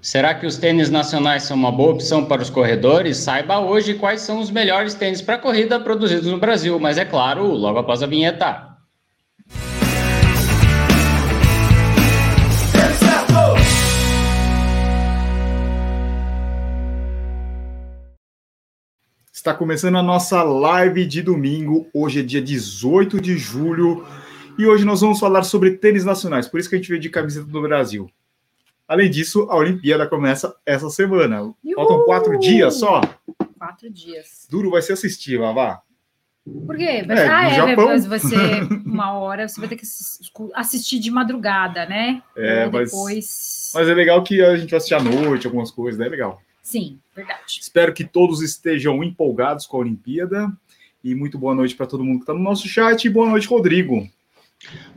Será que os tênis nacionais são uma boa opção para os corredores? Saiba hoje quais são os melhores tênis para corrida produzidos no Brasil, mas é claro, logo após a vinheta. Está começando a nossa live de domingo. Hoje é dia 18 de julho e hoje nós vamos falar sobre tênis nacionais, por isso que a gente veio de camiseta do Brasil. Além disso, a Olimpíada começa essa semana. Uhul! Faltam quatro dias só. Quatro dias. Duro vai ser assistir, Vavá. Por quê? É, ah, é, Japão. vai ser uma hora, você vai ter que assistir de madrugada, né? É, mas, depois... mas é legal que a gente vai assistir à noite, algumas coisas, né? É legal. Sim, verdade. Espero que todos estejam empolgados com a Olimpíada. E muito boa noite para todo mundo que está no nosso chat. E boa noite, Rodrigo.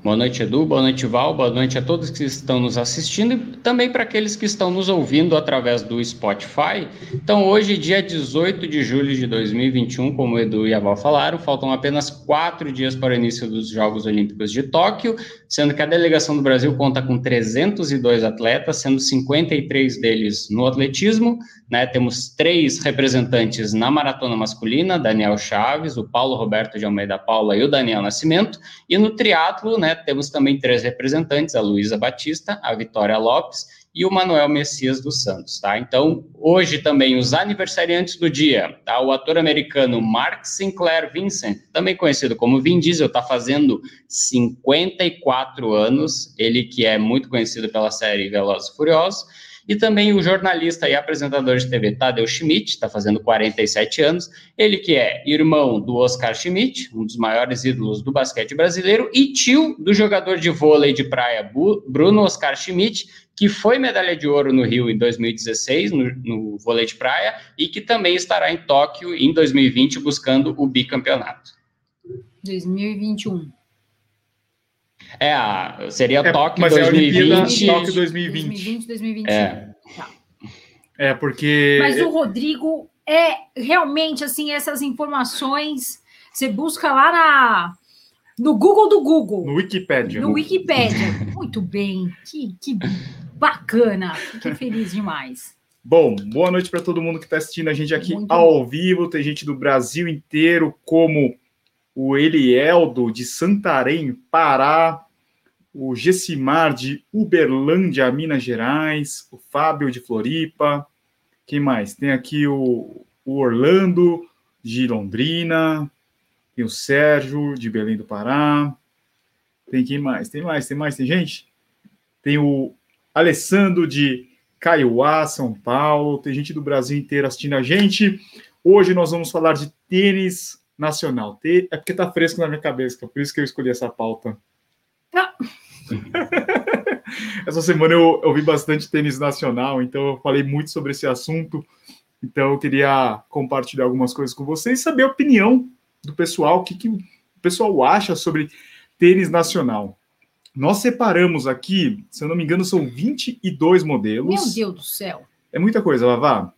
Boa noite, Edu. Boa noite, Val. Boa noite a todos que estão nos assistindo e também para aqueles que estão nos ouvindo através do Spotify. Então, hoje, dia 18 de julho de 2021, como o Edu e a Val falaram, faltam apenas quatro dias para o início dos Jogos Olímpicos de Tóquio, sendo que a delegação do Brasil conta com 302 atletas, sendo 53 deles no atletismo. Né? Temos três representantes na maratona masculina: Daniel Chaves, o Paulo Roberto de Almeida Paula e o Daniel Nascimento. E no triatlo, né, temos também três representantes: a Luísa Batista, a Vitória Lopes e o Manuel Messias dos Santos, tá? Então, hoje também os aniversariantes do dia, tá? O ator americano Mark Sinclair Vincent, também conhecido como Vin Diesel, tá fazendo 54 anos, ele que é muito conhecido pela série Velozes e Furiosos, e também o jornalista e apresentador de TV Tadeu Schmidt, está fazendo 47 anos, ele que é irmão do Oscar Schmidt, um dos maiores ídolos do basquete brasileiro, e tio do jogador de vôlei de praia Bruno Oscar Schmidt, que foi medalha de ouro no Rio em 2016, no, no vôlei de praia, e que também estará em Tóquio em 2020 buscando o bicampeonato. 2021. É, a, seria é, Tóquio mas 2020. É a Tóquio 2020. 2020, 2021. É. Tá. é, porque. Mas o Rodrigo é realmente assim, essas informações. Você busca lá na, no Google do Google. No Wikipedia. No Wikipedia. Muito bem. Que, que bacana. Fiquei feliz demais. Bom, boa noite para todo mundo que está assistindo a gente aqui Muito ao bom. vivo. Tem gente do Brasil inteiro, como o Elieldo de Santarém, Pará, o Gessimar de Uberlândia, Minas Gerais, o Fábio de Floripa, quem mais? Tem aqui o, o Orlando de Londrina, tem o Sérgio de Belém do Pará, tem quem mais? Tem mais, tem mais, tem gente? Tem o Alessandro de Caiuá, São Paulo, tem gente do Brasil inteiro assistindo a gente. Hoje nós vamos falar de tênis nacional. É porque tá fresco na minha cabeça, por isso que eu escolhi essa pauta. Essa semana eu, eu vi bastante tênis nacional, então eu falei muito sobre esse assunto. Então eu queria compartilhar algumas coisas com vocês e saber a opinião do pessoal, o que, que o pessoal acha sobre tênis nacional. Nós separamos aqui, se eu não me engano, são 22 modelos. Meu Deus do céu! É muita coisa, Lavá.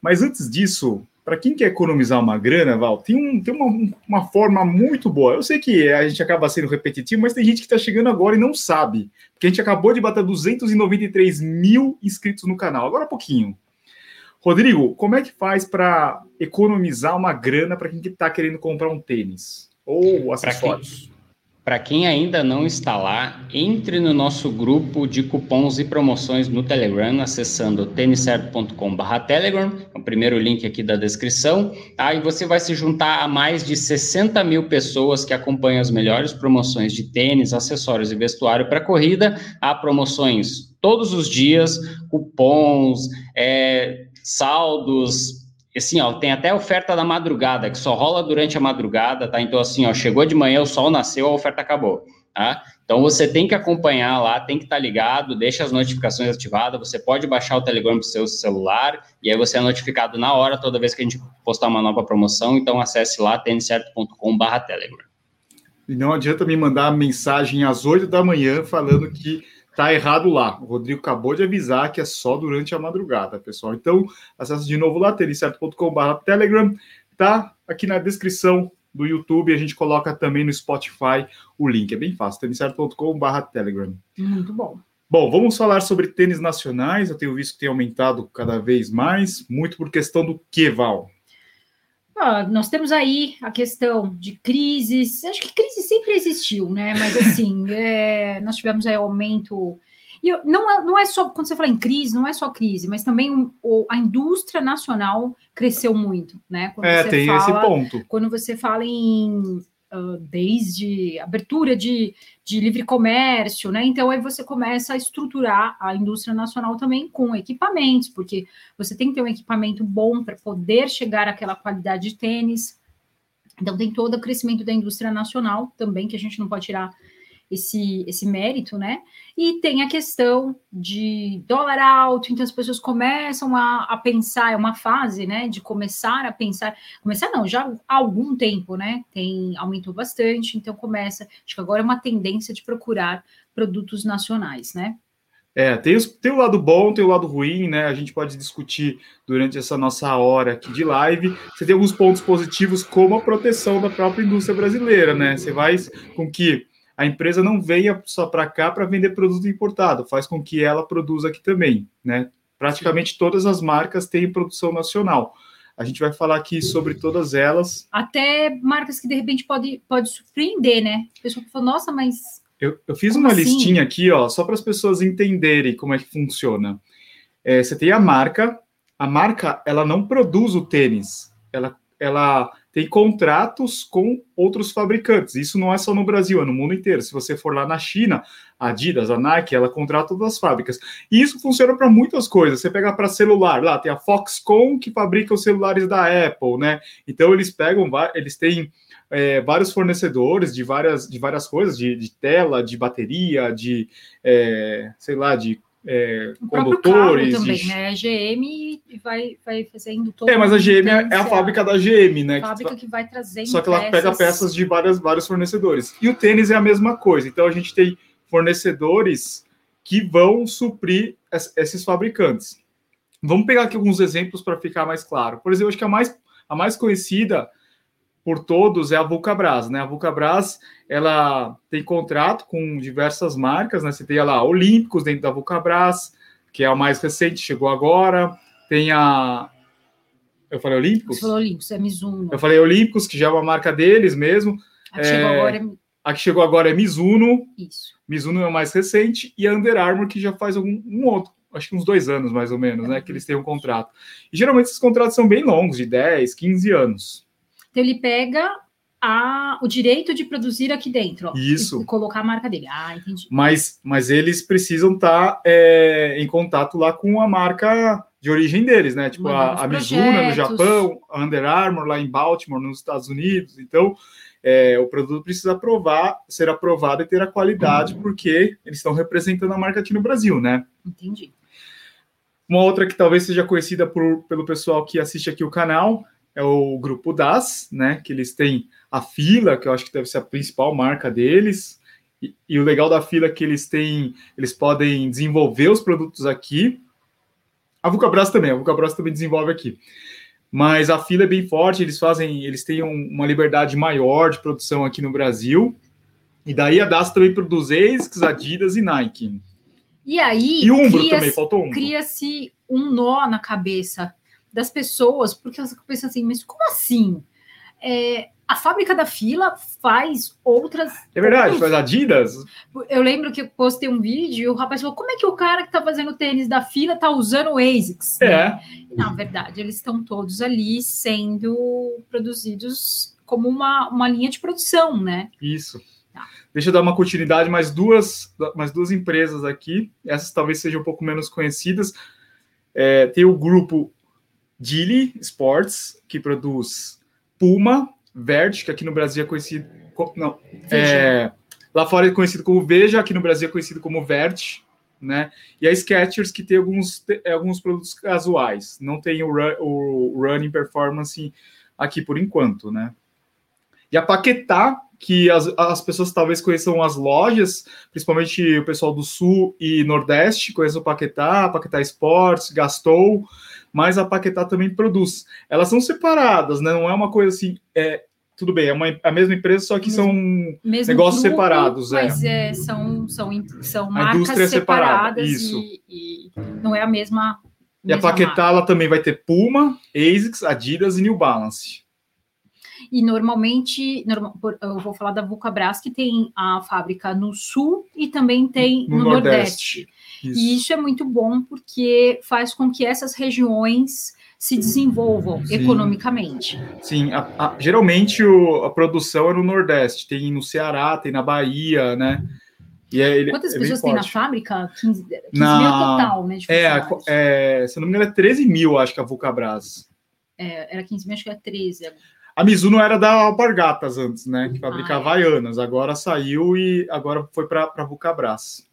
Mas antes disso, para quem quer economizar uma grana, Val, tem, um, tem uma, uma forma muito boa. Eu sei que a gente acaba sendo repetitivo, mas tem gente que está chegando agora e não sabe. Porque a gente acabou de bater 293 mil inscritos no canal. Agora pouquinho. Rodrigo, como é que faz para economizar uma grana para quem está querendo comprar um tênis? Ou acessórios? Para quem ainda não está lá, entre no nosso grupo de cupons e promoções no Telegram, acessando têniscerto.com/telegram, é o primeiro link aqui da descrição. Aí tá? você vai se juntar a mais de 60 mil pessoas que acompanham as melhores promoções de tênis, acessórios e vestuário para corrida. Há promoções todos os dias, cupons, é, saldos, assim, ó, tem até oferta da madrugada, que só rola durante a madrugada, tá? Então, assim, ó, chegou de manhã, o sol nasceu, a oferta acabou, tá? Então, você tem que acompanhar lá, tem que estar tá ligado, deixa as notificações ativadas, você pode baixar o Telegram para o seu celular, e aí você é notificado na hora, toda vez que a gente postar uma nova promoção, então acesse lá, têniscerto.com.br Telegram. E não adianta me mandar mensagem às 8 da manhã falando que Tá errado lá. O Rodrigo acabou de avisar que é só durante a madrugada, pessoal. Então, acesse de novo lá, tericerto.com.br Telegram. Tá aqui na descrição do YouTube. A gente coloca também no Spotify o link. É bem fácil, tericerto.com.br Telegram. Muito bom. Bom, vamos falar sobre tênis nacionais. Eu tenho visto que tem aumentado cada vez mais, muito por questão do que, Val? Ah, nós temos aí a questão de crises. Acho que crise sempre existiu, né? Mas assim, é, nós tivemos aí aumento. E não é, não é só, quando você fala em crise, não é só crise, mas também o, a indústria nacional cresceu muito, né? Quando é, tem fala, esse ponto. Quando você fala em uh, desde abertura de, de livre comércio, né? Então aí você começa a estruturar a indústria nacional também com equipamentos, porque você tem que ter um equipamento bom para poder chegar àquela qualidade de tênis. Então tem todo o crescimento da indústria nacional também, que a gente não pode tirar esse, esse mérito, né? E tem a questão de dólar alto, então as pessoas começam a, a pensar, é uma fase, né? De começar a pensar, começar não, já há algum tempo, né? Tem, aumentou bastante, então começa, acho que agora é uma tendência de procurar produtos nacionais, né? É, tem, os, tem o lado bom, tem o lado ruim, né? A gente pode discutir durante essa nossa hora aqui de live. Você tem alguns pontos positivos, como a proteção da própria indústria brasileira, né? Você vai com que a empresa não venha só para cá para vender produto importado, faz com que ela produza aqui também, né? Praticamente todas as marcas têm produção nacional. A gente vai falar aqui sobre todas elas. Até marcas que de repente pode, pode surpreender, né? A pessoa fala, nossa, mas. Eu, eu fiz uma assim? listinha aqui, ó, só para as pessoas entenderem como é que funciona. É, você tem a marca, a marca ela não produz o tênis, ela, ela tem contratos com outros fabricantes. Isso não é só no Brasil, é no mundo inteiro. Se você for lá na China, a Adidas, a Nike, ela contrata todas as fábricas. E isso funciona para muitas coisas. Você pega para celular, lá tem a Foxconn que fabrica os celulares da Apple, né? Então eles pegam, eles têm é, vários fornecedores de várias, de várias coisas, de, de tela, de bateria, de é, sei lá, de é, condutores. Também, de... né? A GM vai, vai fazendo todo. É, mas a GM é a fábrica da GM, né? A fábrica que vai trazendo. Só que ela peças... pega peças de várias, vários fornecedores. E o tênis é a mesma coisa. Então a gente tem fornecedores que vão suprir esses fabricantes. Vamos pegar aqui alguns exemplos para ficar mais claro. Por exemplo, acho que a mais, a mais conhecida por todos é a Vulcabras, né? A Vulcabras, ela tem contrato com diversas marcas, né? Você tem lá Olímpicos dentro da Vulcabras, que é a mais recente, chegou agora. Tem a eu falei Olímpicos? Você falou Olímpicos, é Mizuno. Eu falei Olímpicos, que já é uma marca deles mesmo. A que, é... chegou, agora é... a que chegou agora é Mizuno. Isso. Mizuno é o mais recente. E a Under Armour, que já faz algum, um outro, acho que uns dois anos mais ou menos, né? Que eles têm um contrato. E geralmente esses contratos são bem longos, de 10, 15 anos. Então ele pega a, o direito de produzir aqui dentro. Ó, Isso. E colocar a marca dele. Ah, entendi. Mas, mas eles precisam estar tá, é, em contato lá com a marca de origem deles, né? Tipo a, a Mizuno no Japão, a Under Armour lá em Baltimore, nos Estados Unidos. Então, é, o produto precisa aprovar, ser aprovado e ter a qualidade, uhum. porque eles estão representando a marca aqui no Brasil, né? Entendi. Uma outra que talvez seja conhecida por, pelo pessoal que assiste aqui o canal é o grupo DAS, né? Que eles têm a fila, que eu acho que deve ser a principal marca deles. E, e, o legal da fila é que eles têm, eles podem desenvolver os produtos aqui. A Vulcabras também, a Vulcabras também desenvolve aqui. Mas a fila é bem forte, eles fazem, eles têm um, uma liberdade maior de produção aqui no Brasil. E daí a DAS também produz ASICS, Adidas e Nike. E aí, e Umbro também, faltou Umbro. Cria-se um nó na cabeça das pessoas, porque elas pensam assim, mas como assim? É, a fábrica da fila faz outras. É verdade, faz Adidas. Eu lembro que eu postei um vídeo e o rapaz falou: como é que o cara que está fazendo tênis da fila está usando o ASICS? É. Né? Na verdade, eles estão todos ali sendo produzidos como uma, uma linha de produção, né? Isso. Tá. Deixa eu dar uma continuidade, mais duas, mais duas empresas aqui. Essas talvez sejam um pouco menos conhecidas. É, tem o grupo Dili Sports, que produz Puma, Verde, que aqui no Brasil é conhecido. Não, é, lá fora é conhecido como Veja, aqui no Brasil é conhecido como Verde, né? E a Skechers, que tem alguns, alguns produtos casuais, não tem o, run, o Running Performance aqui por enquanto, né? E a Paquetá, que as, as pessoas talvez conheçam as lojas, principalmente o pessoal do Sul e Nordeste, conhece o Paquetá, Paquetá Sports, Gastou, mas a Paquetá também produz. Elas são separadas, né? Não é uma coisa assim. É, tudo bem, é uma, a mesma empresa, só que mesmo, são mesmo negócios grupo, separados. É. Mas é. são, são, são marcas é separadas Isso. E, e, não é a mesma. E a Paquetá também vai ter Puma, ASICS, Adidas e New Balance. E normalmente, eu vou falar da Vulcabras, que tem a fábrica no sul e também tem no, no Nordeste. Nordeste. Isso. E isso é muito bom porque faz com que essas regiões se desenvolvam Sim. economicamente. Sim, a, a, geralmente o, a produção é no Nordeste, tem no Ceará, tem na Bahia, né? E é, ele, Quantas é pessoas tem na fábrica? 15, 15 na... mil total, né? É, é, se não me engano, é 13 mil, acho que a Vulcabras. É, era 15 mil, acho que é 13. A Mizuno era da Alpargatas antes, né? Que fabricava ah, é. Havaianas. Agora saiu e agora foi para a Vulcabras.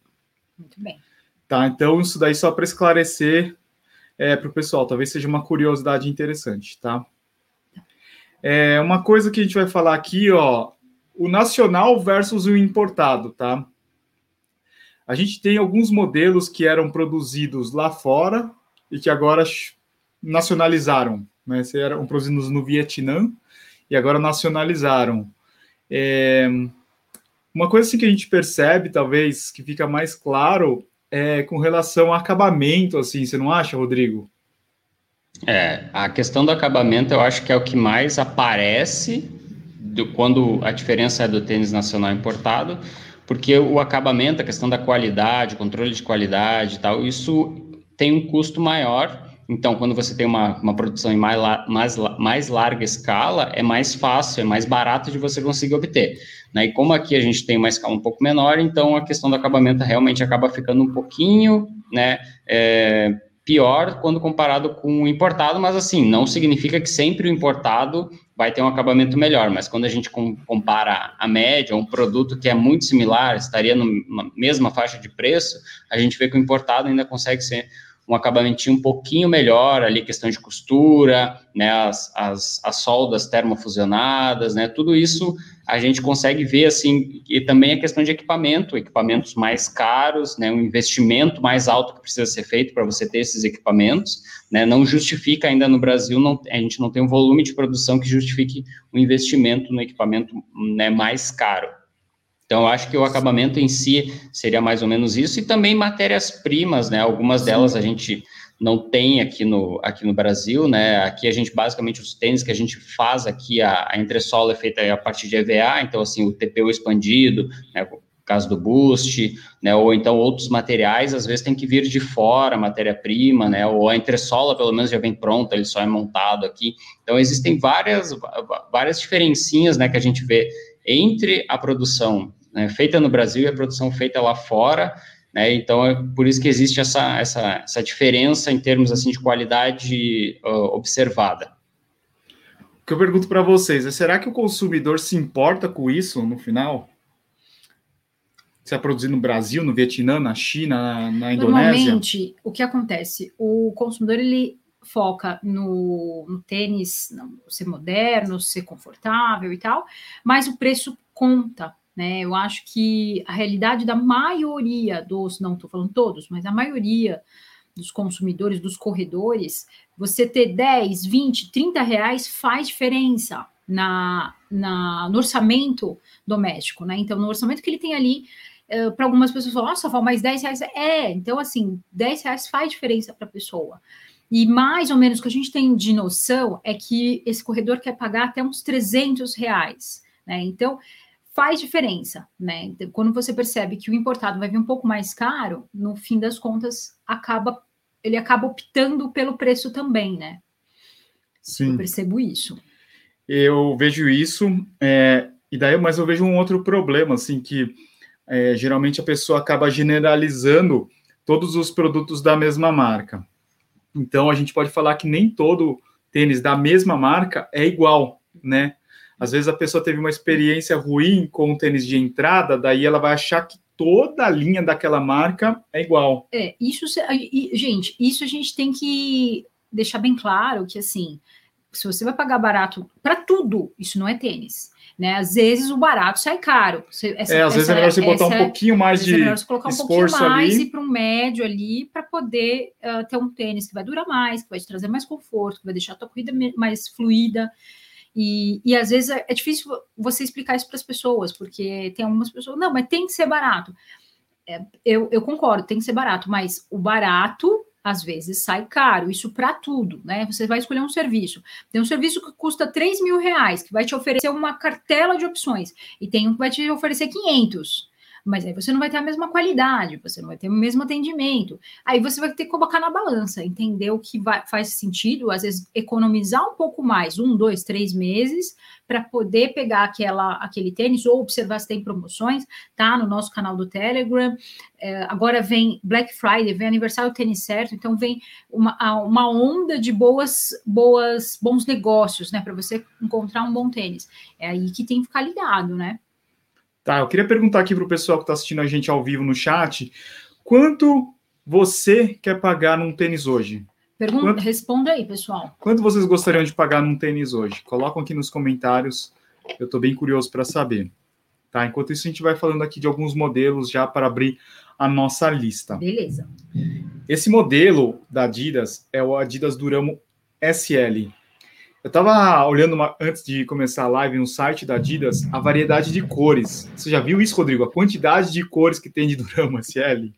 Muito bem. Tá, então isso daí só para esclarecer é, para o pessoal, talvez seja uma curiosidade interessante, tá? É, uma coisa que a gente vai falar aqui, ó, o nacional versus o importado, tá? A gente tem alguns modelos que eram produzidos lá fora e que agora nacionalizaram, né? Se eram produzidos no Vietnã e agora nacionalizaram. É, uma coisa assim que a gente percebe, talvez, que fica mais claro, é, com relação ao acabamento, assim, você não acha, Rodrigo? É, a questão do acabamento eu acho que é o que mais aparece do, quando a diferença é do tênis nacional importado, porque o acabamento, a questão da qualidade, controle de qualidade e tal, isso tem um custo maior. Então, quando você tem uma, uma produção em mais, mais, mais larga escala, é mais fácil, é mais barato de você conseguir obter. Né? E como aqui a gente tem uma escala um pouco menor, então a questão do acabamento realmente acaba ficando um pouquinho né, é, pior quando comparado com o importado, mas assim, não significa que sempre o importado vai ter um acabamento melhor, mas quando a gente compara a média, um produto que é muito similar, estaria na mesma faixa de preço, a gente vê que o importado ainda consegue ser um acabamentinho um pouquinho melhor, ali questão de costura, né, as, as, as soldas termofusionadas, né, tudo isso a gente consegue ver, assim, e também a questão de equipamento, equipamentos mais caros, né, um investimento mais alto que precisa ser feito para você ter esses equipamentos, né, não justifica ainda no Brasil, não, a gente não tem um volume de produção que justifique o um investimento no equipamento né, mais caro. Então, acho que o acabamento em si seria mais ou menos isso, e também matérias-primas, né? Algumas delas a gente não tem aqui no, aqui no Brasil, né? Aqui a gente, basicamente, os tênis que a gente faz aqui, a, a entressola é feita a partir de EVA, então, assim, o TPU expandido, né? caso do Boost, né, ou então outros materiais, às vezes tem que vir de fora, matéria-prima, né, ou a entressola pelo menos já vem pronta, ele só é montado aqui. Então existem várias várias diferencinhas, né, que a gente vê entre a produção né, feita no Brasil e a produção feita lá fora, né, então é por isso que existe essa, essa, essa diferença em termos assim de qualidade uh, observada. O que eu pergunto para vocês é, será que o consumidor se importa com isso no final? Se é produzido no Brasil, no Vietnã, na China, na, na Indonésia? Normalmente, o que acontece? O consumidor, ele foca no, no tênis não, ser moderno, ser confortável e tal, mas o preço conta, né? Eu acho que a realidade da maioria dos, não estou falando todos, mas a maioria dos consumidores, dos corredores, você ter 10, 20, 30 reais faz diferença na, na, no orçamento doméstico, né? Então, no orçamento que ele tem ali, uh, para algumas pessoas nossa, Val, mais 10 reais. É, então, assim, 10 reais faz diferença para a pessoa. E mais ou menos o que a gente tem de noção é que esse corredor quer pagar até uns 300 reais, né? Então, faz diferença, né? Então, quando você percebe que o importado vai vir um pouco mais caro, no fim das contas, acaba ele acaba optando pelo preço também, né? Sim. Eu percebo isso. Eu vejo isso, é, e daí, mas eu vejo um outro problema, assim, que é, geralmente a pessoa acaba generalizando todos os produtos da mesma marca. Então, a gente pode falar que nem todo tênis da mesma marca é igual, né? Às vezes a pessoa teve uma experiência ruim com o tênis de entrada, daí ela vai achar que toda a linha daquela marca é igual. É, isso, gente, isso a gente tem que deixar bem claro que assim, se você vai pagar barato para tudo, isso não é tênis. Né? Às vezes o barato sai caro. Essa, é, às essa, vezes é melhor você botar um pouquinho mais de. É melhor você colocar um pouquinho mais ali. e para um médio ali para poder uh, ter um tênis que vai durar mais, que vai te trazer mais conforto, que vai deixar a tua corrida mais fluida. E, e às vezes é, é difícil você explicar isso para as pessoas, porque tem algumas pessoas, não, mas tem que ser barato. É, eu, eu concordo, tem que ser barato, mas o barato às vezes sai caro, isso para tudo, né? Você vai escolher um serviço. Tem um serviço que custa 3 mil reais, que vai te oferecer uma cartela de opções, e tem um que vai te oferecer 500 mas aí você não vai ter a mesma qualidade, você não vai ter o mesmo atendimento. Aí você vai ter que colocar na balança, entender o que vai, faz sentido, às vezes economizar um pouco mais, um, dois, três meses, para poder pegar aquela, aquele tênis ou observar se tem promoções, tá? No nosso canal do Telegram. É, agora vem Black Friday, vem aniversário do tênis certo, então vem uma, uma onda de boas, boas, bons negócios, né? Para você encontrar um bom tênis. É aí que tem que ficar ligado, né? Tá, eu queria perguntar aqui para o pessoal que está assistindo a gente ao vivo no chat, quanto você quer pagar num tênis hoje? Pergunta, quanto, responda aí, pessoal. Quanto vocês gostariam de pagar num tênis hoje? Colocam aqui nos comentários, eu estou bem curioso para saber. Tá, enquanto isso, a gente vai falando aqui de alguns modelos já para abrir a nossa lista. Beleza. Esse modelo da Adidas é o Adidas Duramo SL. Eu estava olhando uma, antes de começar a live no site da Adidas a variedade de cores. Você já viu isso, Rodrigo? A quantidade de cores que tem de Durama SL?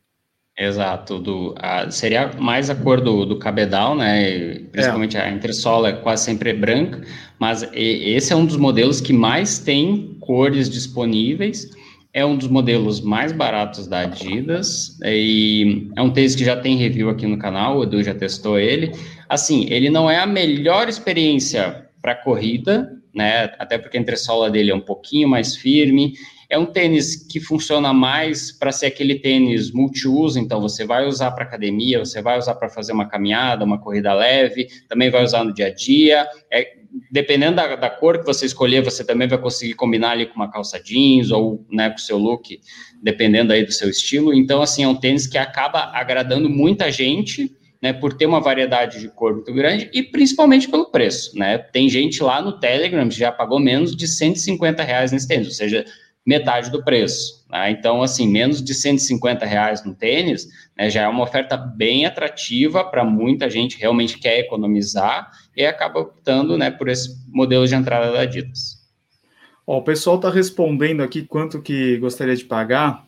Exato, do, a, seria mais a cor do, do cabedal, né? Principalmente é. a entressola é quase sempre branca, mas e, esse é um dos modelos que mais tem cores disponíveis. É um dos modelos mais baratos da Adidas e é um tênis que já tem review aqui no canal, o Edu já testou ele assim, ele não é a melhor experiência para corrida, né? Até porque a entressola dele é um pouquinho mais firme. É um tênis que funciona mais para ser aquele tênis multiuso, então você vai usar para academia, você vai usar para fazer uma caminhada, uma corrida leve, também vai usar no dia a dia. É, dependendo da, da, cor que você escolher, você também vai conseguir combinar ali com uma calça jeans ou né, com o seu look, dependendo aí do seu estilo. Então, assim, é um tênis que acaba agradando muita gente né, por ter uma variedade de cor muito grande e principalmente pelo preço, né? Tem gente lá no Telegram que já pagou menos de 150 reais nesse tênis, ou seja, metade do preço. Né? Então, assim, menos de 150 reais no tênis né, já é uma oferta bem atrativa para muita gente realmente quer economizar e acaba optando né, por esse modelo de entrada da Adidas. Ó, o pessoal está respondendo aqui quanto que gostaria de pagar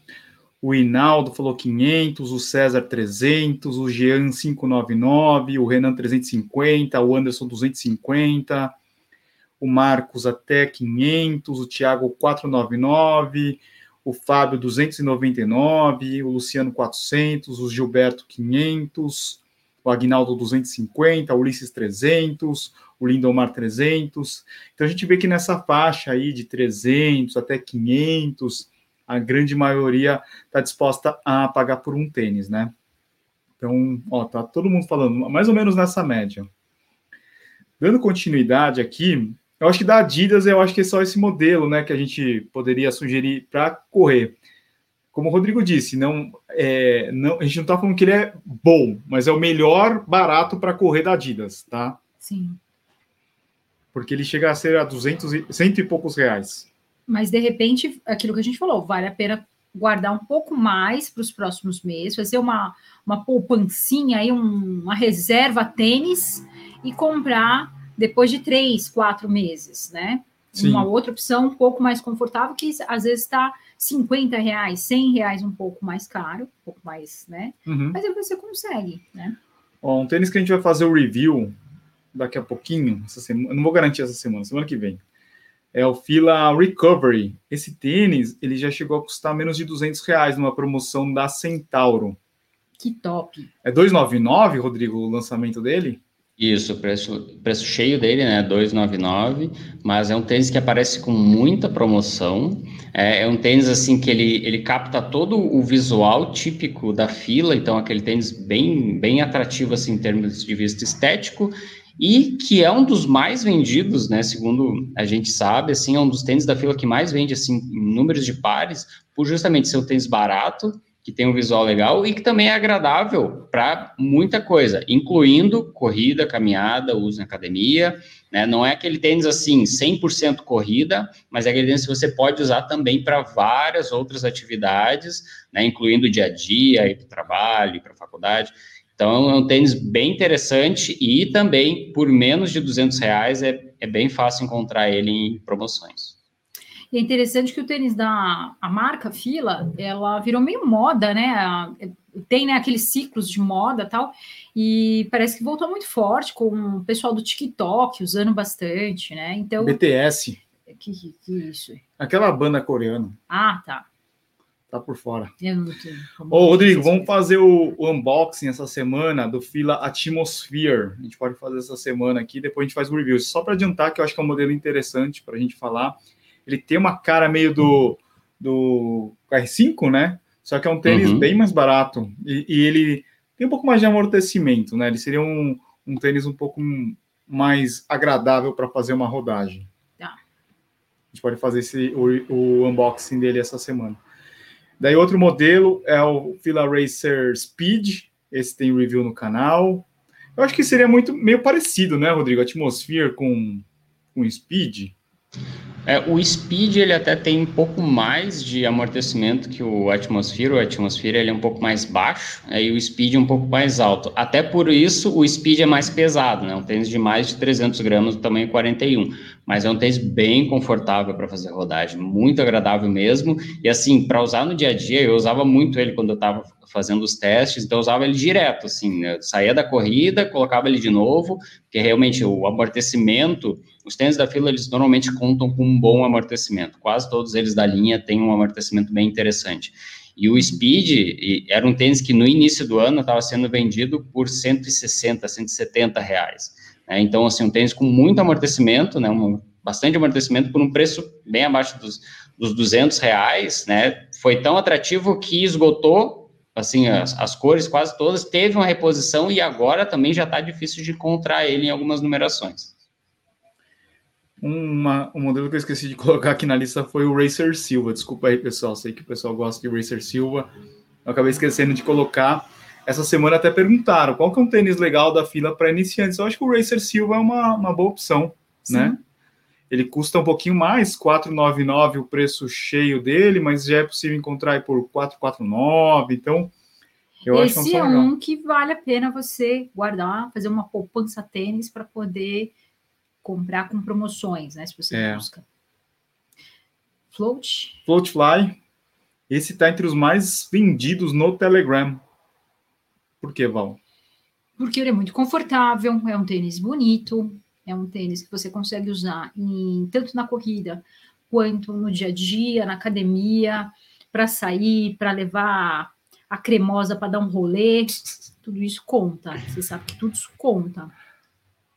o Inaldo falou 500, o César 300, o Jean 599, o Renan 350, o Anderson 250, o Marcos até 500, o Thiago 499, o Fábio 299, o Luciano 400, o Gilberto 500, o Agnaldo 250, o Ulisses 300, o Lindomar 300. Então a gente vê que nessa faixa aí de 300 até 500 a grande maioria está disposta a pagar por um tênis, né? Então, ó, tá todo mundo falando mais ou menos nessa média. Dando continuidade aqui, eu acho que da Adidas, eu acho que é só esse modelo, né, que a gente poderia sugerir para correr. Como o Rodrigo disse, não, é, não, a gente não está falando que ele é bom, mas é o melhor barato para correr da Adidas, tá? Sim. Porque ele chega a ser a 200 e, cento e poucos reais mas de repente, aquilo que a gente falou, vale a pena guardar um pouco mais para os próximos meses, fazer uma, uma poupancinha aí, um, uma reserva tênis e comprar depois de três, quatro meses, né? Sim. Uma outra opção um pouco mais confortável, que às vezes está 50 reais, 100 reais um pouco mais caro, um pouco mais, né? Uhum. Mas aí você consegue, né? Ó, um tênis que a gente vai fazer o review daqui a pouquinho, essa semana, eu não vou garantir essa semana, semana que vem é o Fila Recovery. Esse tênis, ele já chegou a custar menos de 200 reais numa promoção da Centauro. Que top. É 299, Rodrigo, o lançamento dele? Isso, preço, preço cheio dele, né? 299, mas é um tênis que aparece com muita promoção. É, é, um tênis assim que ele, ele capta todo o visual típico da fila, então aquele tênis bem, bem atrativo assim, em termos de vista estético e que é um dos mais vendidos, né, segundo a gente sabe, assim, é um dos tênis da fila que mais vende, assim, em números de pares, por justamente ser um tênis barato, que tem um visual legal e que também é agradável para muita coisa, incluindo corrida, caminhada, uso na academia, né, não é aquele tênis, assim, 100% corrida, mas é aquele tênis que você pode usar também para várias outras atividades, né, incluindo o dia a dia, ir para o trabalho, ir para a faculdade, Então é um tênis bem interessante e também por menos de 200 reais é, é bem fácil encontrar ele em promoções. E é interessante que o tênis da a marca Fila, ela virou meio moda, né? Tem né, aqueles ciclos de moda tal, e parece que voltou muito forte com o pessoal do TikTok usando bastante, né? Então. BTS. Que, que, isso? Aquela banda coreana. Ah, tá tá por fora. Ô, Rodrigo, vamos fazer o, o, unboxing essa semana do Fila Atmosphere. A gente pode fazer essa semana aqui, depois a gente faz o review. Só para adiantar que eu acho que é um modelo interessante para a gente falar. Ele tem uma cara meio do, do R5, né? Só que é um tênis uhum. bem mais barato. E, e, ele tem um pouco mais de amortecimento, né? Ele seria um, um tênis um pouco mais agradável para fazer uma rodagem. Tá. A gente pode fazer esse, o, o unboxing dele essa semana. Daí outro modelo é o Fila Racer Speed, esse tem review no canal. Eu acho que seria muito meio parecido, né, Rodrigo? Atmosphere com, com Speed. É, o Speed ele até tem um pouco mais de amortecimento que o Atmosphere. O Atmosphere ele é um pouco mais baixo, aí o Speed é um pouco mais alto. Até por isso o Speed é mais pesado, né? Um tênis de mais de 300 gramas, tamanho 41. Mas é um tênis bem confortável para fazer rodagem, muito agradável mesmo. E assim, para usar no dia a dia, eu usava muito ele quando eu estava fazendo os testes, então eu usava ele direto, assim, né? saía da corrida, colocava ele de novo, porque realmente o amortecimento os tênis da fila, eles normalmente contam com um bom amortecimento. Quase todos eles da linha têm um amortecimento bem interessante. E o Speed era um tênis que no início do ano estava sendo vendido por 160, 170 reais. Né? Então, assim, um tênis com muito amortecimento, né? Um, bastante amortecimento por um preço bem abaixo dos, dos 200 reais, né? Foi tão atrativo que esgotou, assim, as, as cores quase todas, teve uma reposição e agora também já está difícil de encontrar ele em algumas numerações. Uma, um modelo que eu esqueci de colocar aqui na lista foi o Racer Silva. Desculpa aí, pessoal. Sei que o pessoal gosta de Racer Silva. Eu acabei esquecendo de colocar. Essa semana até perguntaram qual que é um tênis legal da fila para iniciantes. Eu acho que o Racer Silva é uma, uma boa opção, Sim. né? Ele custa um pouquinho mais, 499 o preço cheio dele, mas já é possível encontrar por 449. Então, eu Esse acho que é um, um que vale a pena você guardar, fazer uma poupança tênis para poder comprar com promoções, né? Se você é. busca. Float. Floatfly. Esse está entre os mais vendidos no Telegram. Por que, Val? Porque ele é muito confortável, é um tênis bonito, é um tênis que você consegue usar em, tanto na corrida quanto no dia a dia, na academia, para sair, para levar a cremosa para dar um rolê. Tudo isso conta. Você sabe que tudo isso conta.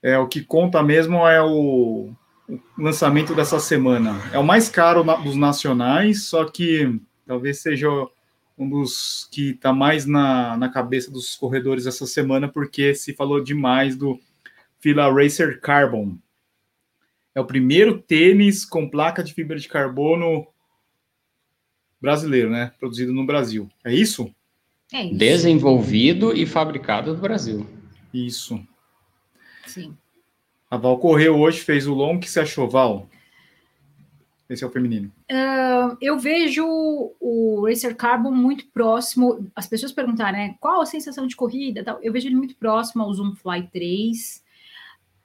É, o que conta mesmo é o, o lançamento dessa semana. É o mais caro na, dos nacionais, só que talvez seja um dos que está mais na, na cabeça dos corredores essa semana, porque se falou demais do Fila Racer Carbon. É o primeiro tênis com placa de fibra de carbono brasileiro, né? Produzido no Brasil. É isso? É isso. Desenvolvido e fabricado no Brasil. Isso. Sim. A Val correu hoje, fez o long. O que você achou, Val? Esse é o feminino. Uh, eu vejo o Racer Carbon muito próximo. As pessoas perguntaram, né? Qual a sensação de corrida? Tal. Eu vejo ele muito próximo ao Zoom Fly 3.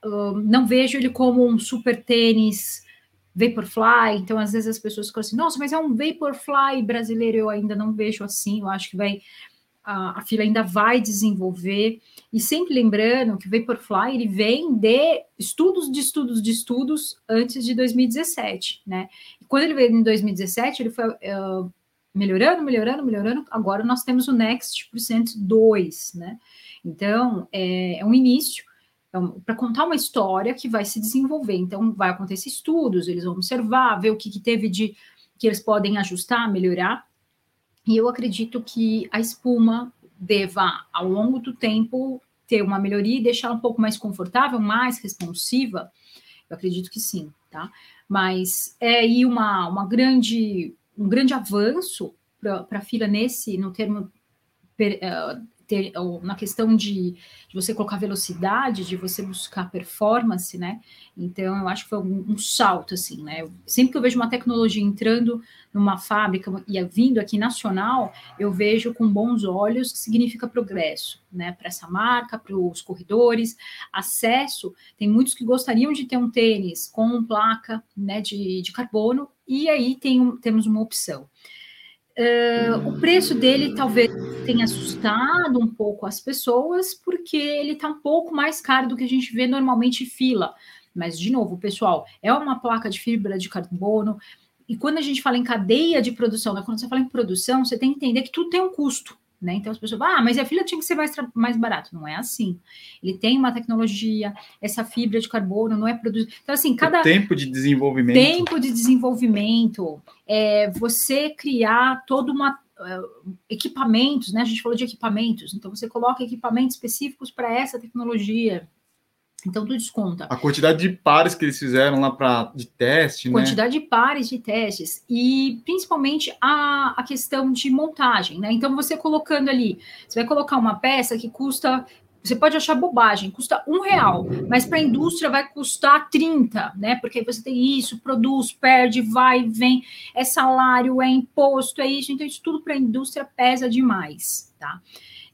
Uh, não vejo ele como um super tênis Vaporfly. Então, às vezes as pessoas ficam assim, nossa, mas é um Vaporfly brasileiro. Eu ainda não vejo assim. Eu acho que vai a, a fila ainda vai desenvolver. E sempre lembrando que o Vaporfly ele vem de estudos de estudos de estudos antes de 2017, né? E quando ele veio em 2017, ele foi uh, melhorando, melhorando, melhorando. Agora nós temos o Next Percent 2, né? Então é, é um início então, para contar uma história que vai se desenvolver. Então, vai acontecer estudos, eles vão observar, ver o que, que teve de que eles podem ajustar, melhorar. E eu acredito que a espuma deva, ao longo do tempo, ter uma melhoria e deixar um pouco mais confortável, mais responsiva. Eu acredito que sim, tá? Mas é aí uma, uma grande, um grande avanço para a fila nesse, no termo uh, ter, na questão de, de, você colocar velocidade, de você buscar performance, né? Então, eu acho que foi um, um, salto, assim, né? Sempre que eu vejo uma tecnologia entrando numa fábrica e vindo aqui nacional, eu vejo com bons olhos que significa progresso, né? Para essa marca, para os corredores, acesso. Tem muitos que gostariam de ter um tênis com placa né, de, de carbono, e aí tem, temos uma opção. Uh, o preço dele talvez tenha assustado um pouco as pessoas, porque ele está um pouco mais caro do que a gente vê normalmente em fila. Mas, de novo, pessoal, é uma placa de fibra de carbono. E quando a gente fala em cadeia de produção, né, quando você fala em produção, você tem que entender que tudo tem um custo. Né? Então as pessoas falam, ah, mas a fila tinha que ser mais, mais barato. Não é assim. Ele tem uma tecnologia, essa fibra de carbono não é produzida. Então, assim, cada. O tempo de desenvolvimento. Tempo de desenvolvimento. É você criar todo uma. Uh, equipamentos, né? A gente falou de equipamentos, então você coloca equipamentos específicos para essa tecnologia. Então, tu desconta. A quantidade de pares que eles fizeram lá para de teste, né? Quantidade de pares de testes. E principalmente a, a questão de montagem, né? Então, você colocando ali, você vai colocar uma peça que custa. Você pode achar bobagem, custa um real, mas para a indústria vai custar 30, né? Porque você tem isso, produz, perde, vai, vem, é salário, é imposto, é isso. Então, isso tudo para a indústria pesa demais, tá?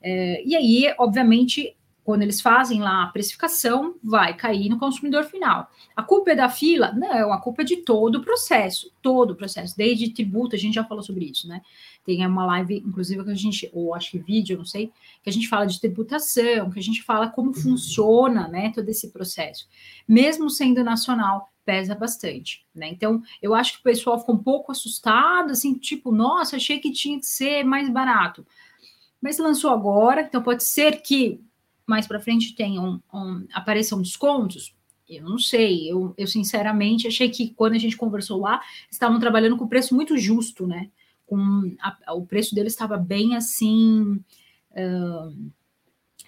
É, e aí, obviamente, quando eles fazem lá a precificação, vai cair no consumidor final. A culpa é da fila? Não, a culpa é de todo o processo, todo o processo, desde tributo, a gente já falou sobre isso, né? Tem uma live, inclusive, que a gente, ou acho que vídeo, não sei, que a gente fala de tributação, que a gente fala como funciona, né, todo esse processo. Mesmo sendo nacional, pesa bastante, né? Então, eu acho que o pessoal ficou um pouco assustado, assim, tipo, nossa, achei que tinha que ser mais barato. Mas lançou agora, então pode ser que mais para frente tenham um, apareçam descontos? Eu não sei. Eu, eu, sinceramente achei que quando a gente conversou lá, estavam trabalhando com preço muito justo, né? Com a, o preço deles estava bem assim uh,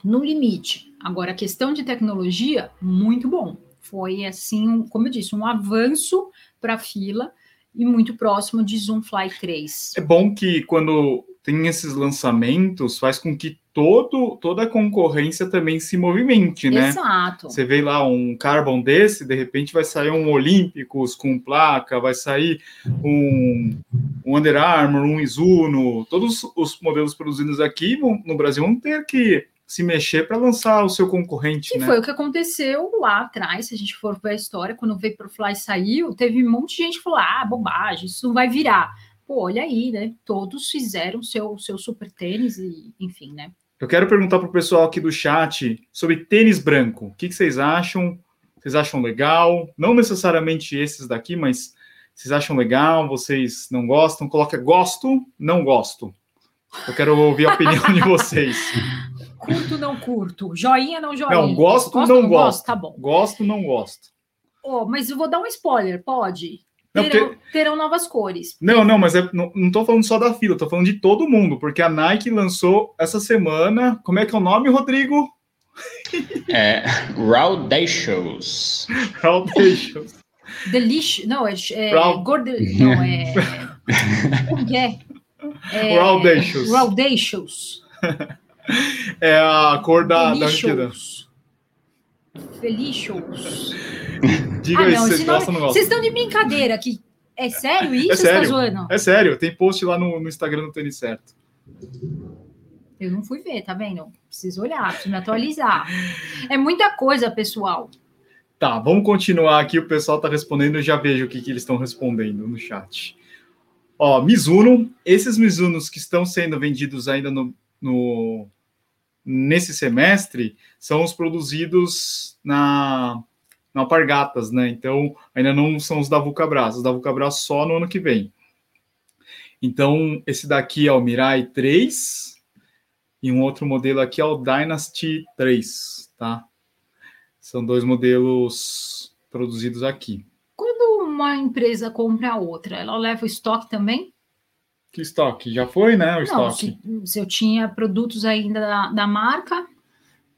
no limite. Agora, a questão de tecnologia, muito bom. Foi assim, como eu disse, um avanço para a fila e muito próximo de Zoom Fly 3. É bom que quando tem esses lançamentos, faz com que todo, toda a concorrência também se movimente, né? Exato. Você vê lá um Carbon desse, de repente vai sair um Olímpicos com placa, vai sair um, um Under Armour, um Isuno, todos os modelos produzidos aqui no Brasil vão ter que se mexer para lançar o seu concorrente. E né? foi o que aconteceu lá atrás, se a gente for ver a história, quando o Vaporfly saiu, teve um monte de gente que falou: ah, bobagem, isso não vai virar. Pô, olha aí, né? Todos fizeram seu, seu super tênis e, enfim, né? Eu quero perguntar para o pessoal aqui do chat sobre tênis branco. O que, que, vocês acham? Vocês acham legal? Não necessariamente esses daqui, mas vocês acham legal? Vocês não gostam? Coloca gosto, não gosto. Eu quero ouvir a opinião de vocês. Curto, não curto. Joinha, não joinha. Não, gosto, gosto não, não gosto. gosto. Tá bom. Gosto, não gosto. Oh, mas eu vou dar um spoiler, pode? Não, terão, porque... terão, novas cores. Não, não, mas é, não, não tô falando só da fila, tô falando de todo mundo, porque a Nike lançou essa semana. Como é que é o nome, Rodrigo? É Raudacious. Raudacious. Delicious. Não, é. é Raud... gordo, não, é. Como que é? é Raudacious. Raudacious. É a cor da, Delicious. da Delicious. Diga ah, aí se vocês não estão de brincadeira aqui. É sério isso? É sério. Tá é sério. Tem post lá no, no Instagram do Tênis Certo. Eu não fui ver, tá vendo? Preciso olhar, preciso me atualizar. É muita coisa, pessoal. Tá, vamos continuar aqui. O pessoal tá respondendo. Eu já vejo o que, que eles estão respondendo no chat. Ó, Mizuno. Esses Mizunos que estão sendo vendidos ainda no, no nesse semestre são os produzidos na na Alpargatas, né? Então, ainda não são os da Vulcabras, os da Vulcabras só no ano que vem. Então, esse daqui é o Mirai 3 e um outro modelo aqui é o Dynasty 3, tá? São dois modelos produzidos aqui. Quando uma empresa compra outra, ela leva o estoque também? Que estoque? Já foi, né? O Não, estoque. Se, se eu tinha produtos ainda da, da marca,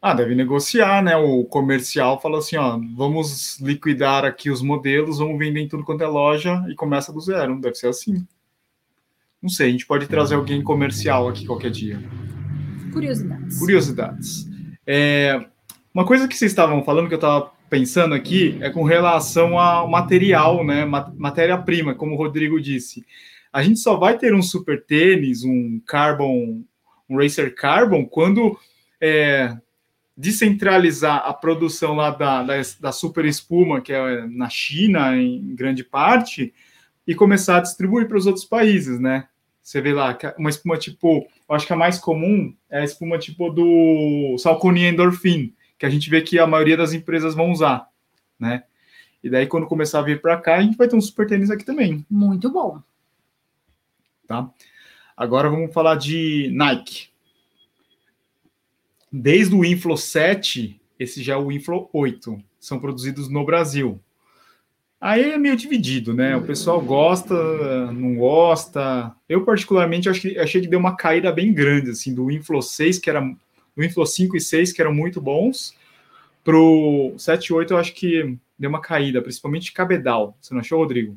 ah, deve negociar, né? O comercial fala assim, ó, vamos liquidar aqui os modelos, vamos vender em tudo quanto é loja e começa do zero. Deve ser assim. Não sei, a gente pode trazer alguém comercial aqui qualquer dia. Curiosidades. Curiosidades. É, uma coisa que vocês estavam falando, que eu estava pensando aqui, é com relação ao material, né? Matéria-prima, como o Rodrigo disse. A gente só vai ter um super tênis, um carbon, um racer carbon, quando é, descentralizar a produção lá da, da, da, super espuma, que é na China, em grande parte, e começar a distribuir para os outros países, né? Você vê lá, uma espuma tipo, eu acho que a mais comum é a espuma tipo do Salconi Endorphin, que a gente vê que a maioria das empresas vão usar, né? E daí, quando começar a vir para cá, a gente vai ter um super tênis aqui também. Muito bom. Tá? Agora vamos falar de Nike. Desde o Inflow 7, esse já é o Inflow 8, são produzidos no Brasil. Aí é meio dividido, né? O pessoal gosta, não gosta. Eu, particularmente, que, achei que deu uma caída bem grande, assim, do Inflow 6, que era. Do Inflow 5 e 6, que eram muito bons, pro 7 e 8, eu acho que deu uma caída, principalmente de cabedal. Você não achou, Rodrigo?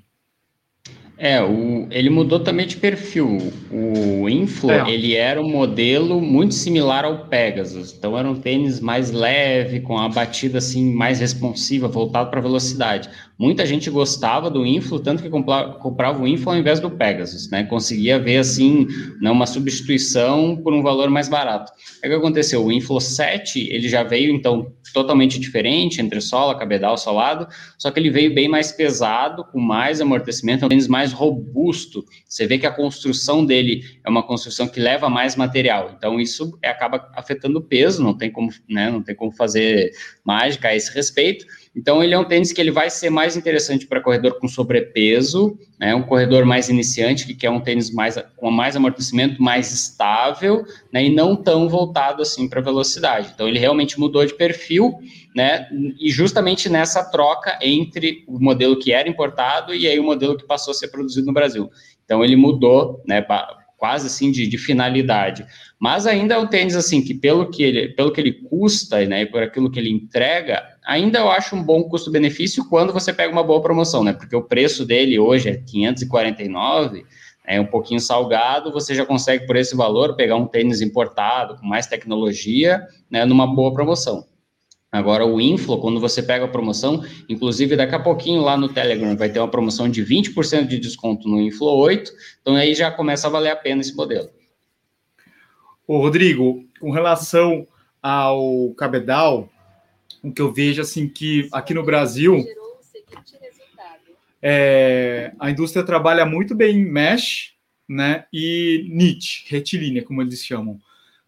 É, o, ele mudou também de perfil. O Inflow, é. ele era um modelo muito similar ao Pegasus. Então, era um tênis mais leve, com a batida assim mais responsiva, voltado para velocidade. Muita gente gostava do Inflow, tanto que comprava o Inflow ao invés do Pegasus, né? Conseguia ver, assim, né, uma substituição por um valor mais barato. O que aconteceu? O Inflow 7, ele já veio, então, totalmente diferente, entre sola, cabedal, solado, só que ele veio bem mais pesado, com mais amortecimento, é um tênis mais robusto. Você vê que a construção dele é uma construção que leva mais material, então isso acaba afetando o peso, não tem como, né, não tem como fazer mágica a esse respeito, então, ele é um tênis que ele vai ser mais interessante para corredor com sobrepeso, né, um corredor mais iniciante, que quer um tênis mais, com mais amortecimento, mais estável, né, e não tão voltado assim para velocidade. Então, ele realmente mudou de perfil, né, e justamente nessa troca entre o modelo que era importado e aí o modelo que passou a ser produzido no Brasil. Então, ele mudou, né, quase assim de, de, finalidade. Mas ainda é um tênis assim que pelo que ele, pelo que ele custa, né, e por aquilo que ele entrega, ainda eu acho um bom custo-benefício quando você pega uma boa promoção, né? Porque o preço dele hoje é 549, é um pouquinho salgado, você já consegue por esse valor pegar um tênis importado com mais tecnologia, né, numa boa promoção. Agora, o Inflow, quando você pega a promoção, inclusive daqui a pouquinho lá no Telegram vai ter uma promoção de 20% de desconto no Inflow 8, então aí já começa a valer a pena esse modelo. Ô, Rodrigo, com relação ao cabedal, o que eu vejo assim que aqui no Brasil é, a indústria trabalha muito bem mesh, né, e knit, retilínea, como eles chamam.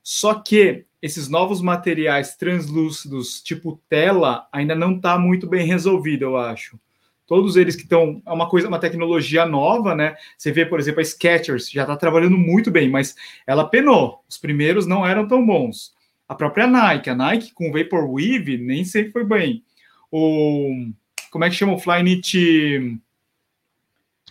Só que esses novos materiais translúcidos, tipo tela, ainda não está muito bem resolvido, eu acho. Todos eles que estão. É uma coisa, uma tecnologia nova, né? Você vê, por exemplo, a Skechers já está trabalhando muito bem, mas ela penou. Os primeiros não eram tão bons. A própria Nike, a Nike com Vaporwave nem sempre foi bem. O. Como é que chama o Flyknit?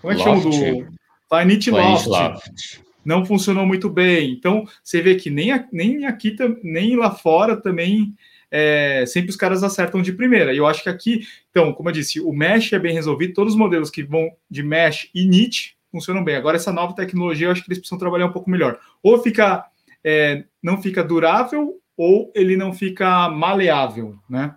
Como é que Loft. chama do. Flyknit Loft. Loft não funcionou muito bem. Então, você vê que nem, nem aqui, nem lá fora também, é, sempre os caras acertam de primeira. E eu acho que aqui, então, como eu disse, o mesh é bem resolvido, todos os modelos que vão de mesh e NIT funcionam bem. Agora, essa nova tecnologia, eu acho que eles precisam trabalhar um pouco melhor. Ou fica, é, não fica durável, ou ele não fica maleável, né?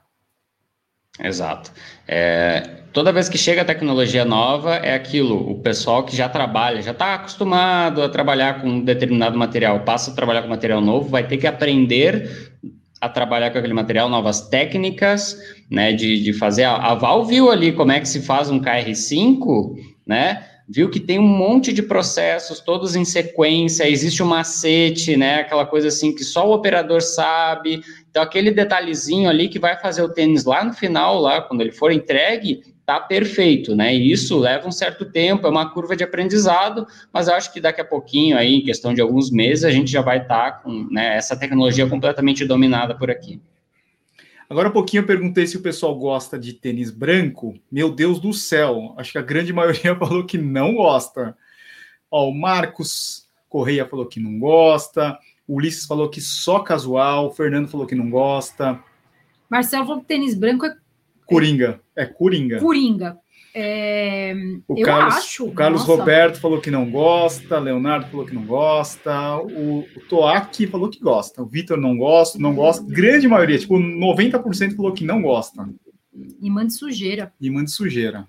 Exato. É, toda vez que chega tecnologia nova, é aquilo, o pessoal que já trabalha, já está acostumado a trabalhar com um determinado material, passa a trabalhar com material novo, vai ter que aprender a trabalhar com aquele material, novas técnicas, né, de, de fazer, a, a Val viu ali como é que se faz um KR5, né, viu que tem um monte de processos, todos em sequência, existe um macete, né? Aquela coisa assim que só o operador sabe. Então, aquele detalhezinho ali que vai fazer o tênis lá no final, lá, quando ele for entregue, tá perfeito, né? E isso leva um certo tempo, é uma curva de aprendizado, mas eu acho que daqui a pouquinho, aí, em questão de alguns meses, a gente já vai estar tá com né, essa tecnologia completamente dominada por aqui. Agora há pouquinho eu perguntei se o pessoal gosta de tênis branco. Meu Deus do céu, acho que a grande maioria falou que não gosta. Ó, o Marcos Correia falou que não gosta, o Ulisses falou que só casual, o Fernando falou que não gosta. Marcelo falou que tênis branco é. Coringa, é Coringa. Coringa. É, O eu Carlos, acho. o Carlos nossa, Roberto falou que não gosta, Leonardo falou que não gosta, o, o Toaki falou que gosta, o Vitor não gosta, não gosta, grande maioria, tipo 90% falou que não gosta. Imã de sujeira. Imã de sujeira.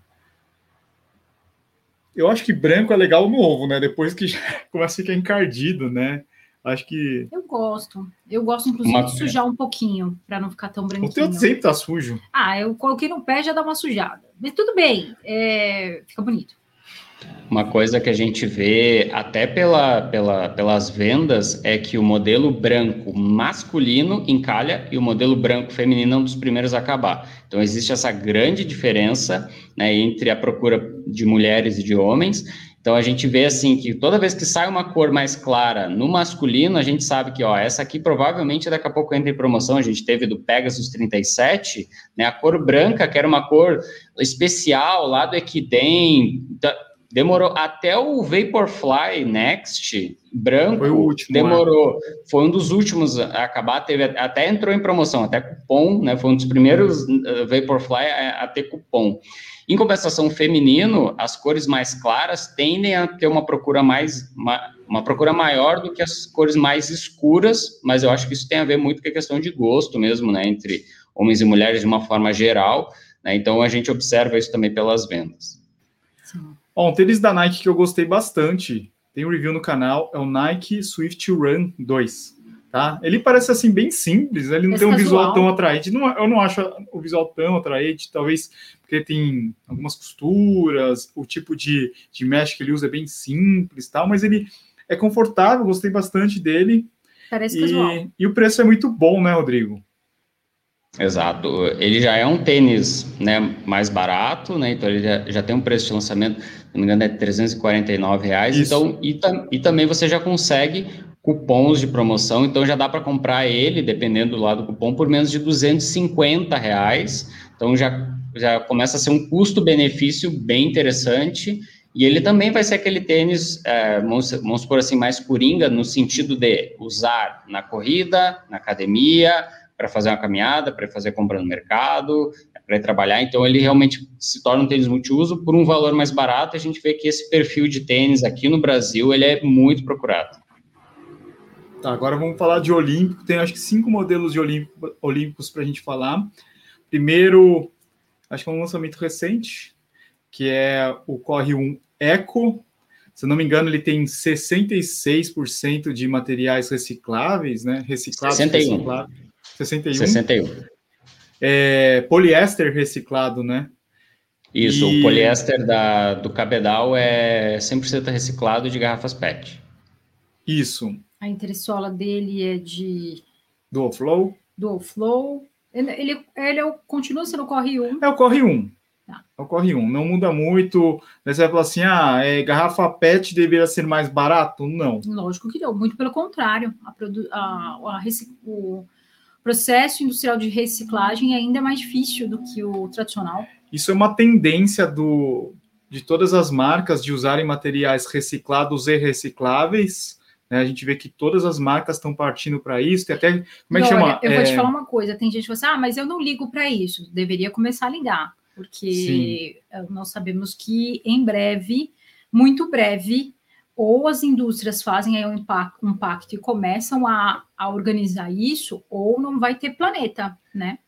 Eu acho que branco é legal no ovo, né? Depois que já começa a ficar encardido, né? Acho que. Eu gosto. Eu gosto, inclusive, Uma- de sujar um pouquinho, para não ficar tão O teu branquinho. sempre tá sujo. Ah, eu coloquei no pé já dá uma sujada. Mas tudo bem, é, fica bonito. Uma coisa que a gente vê até pela, pela, pelas vendas é que o modelo branco masculino encalha e o modelo branco feminino é um dos primeiros a acabar. Então existe essa grande diferença né, entre a procura de mulheres e de homens. Então a gente vê assim que toda vez que sai uma cor mais clara no masculino, a gente sabe que ó, essa aqui provavelmente daqui a pouco entra em promoção. A gente teve do Pegasus 37, né, a cor branca, que era uma cor especial lá do Equidem. da- Demorou até o Vaporfly Next branco. Foi o último, é. Demorou. Foi um dos últimos a acabar. Teve até entrou em promoção, até cupom, né? Foi um dos primeiros uh, Vaporfly a, a ter cupom. Em compensação, feminino, as cores mais claras tendem a ter uma procura mais ma- uma procura maior do que as cores mais escuras, mas eu acho que isso tem a ver muito com a questão de gosto mesmo, né? Entre homens e mulheres de uma forma geral. Né? Então a gente observa isso também pelas vendas. Sim. Ó, um tênis da Nike que eu gostei bastante. Tem um review no canal, é o Nike Swift Run 2. Tá? Ele parece assim bem simples, né? ele não Esse tem um visual casual. tão atraente. Não- eu não acho o visual tão atraente, talvez porque tem algumas costuras, o tipo de, de mesh que ele usa é bem simples, tal, mas ele é confortável, gostei bastante dele. Parece casual. E, e o preço é muito bom, né, Rodrigo? Exato. Ele já é um tênis né, mais barato, né? Então ele já, já tem um preço de lançamento, se não me engano, é 349 reais. Isso. Então, e, e também você já consegue cupons de promoção, então já dá para comprar ele, dependendo do lado do cupom, por menos de 250 reais. Então já, já começa a ser um custo-benefício bem interessante. E ele também vai ser aquele tênis, é, vamos, vamos supor assim, mais coringa, no sentido de usar na corrida, na academia, para fazer uma caminhada, para fazer compra no mercado, para trabalhar. Então, ele realmente se torna um tênis multiuso por um valor mais barato. A gente vê que esse perfil de tênis aqui no Brasil ele é muito procurado. Tá, agora vamos falar de Olímpico. Tem acho que cinco modelos de olímpico, Olímpicos para a gente falar. Primeiro, acho que é um lançamento recente, que é o Corre 1 Eco. Se não me engano, ele tem 66% de materiais recicláveis, né? Reciclados, 61. recicláveis. 61. 61. É, poliéster reciclado, né? Isso, E- o poliéster da, do cabedal é 100% reciclado de garrafas PET. Isso. A entressola dele é de Dual Flow. Dual Flow. Ele, ele, ele é o- continua sendo o Corre 1. É o Corre 1. Tá. É o Corre 1. Não muda muito. Daí Você vai falar assim: ah, é, garrafa PET deveria ser mais barato? Não. Lógico que não, muito pelo contrário. A a- a reci- o processo industrial de reciclagem é ainda mais difícil do que o tradicional. Isso é uma tendência do, de todas as marcas de usarem materiais reciclados e recicláveis. Né? A gente vê que todas as marcas estão partindo para isso. Tem até. Como é que E olha, chama? Eu vou te É, falar uma coisa: tem gente que fala assim, ah, mas eu não ligo para isso. Deveria começar a ligar, porque eh, nós sabemos que em breve, muito breve, ou as indústrias fazem aí um impacto, um pacto e começam a, a organizar isso, ou não vai ter planeta, né?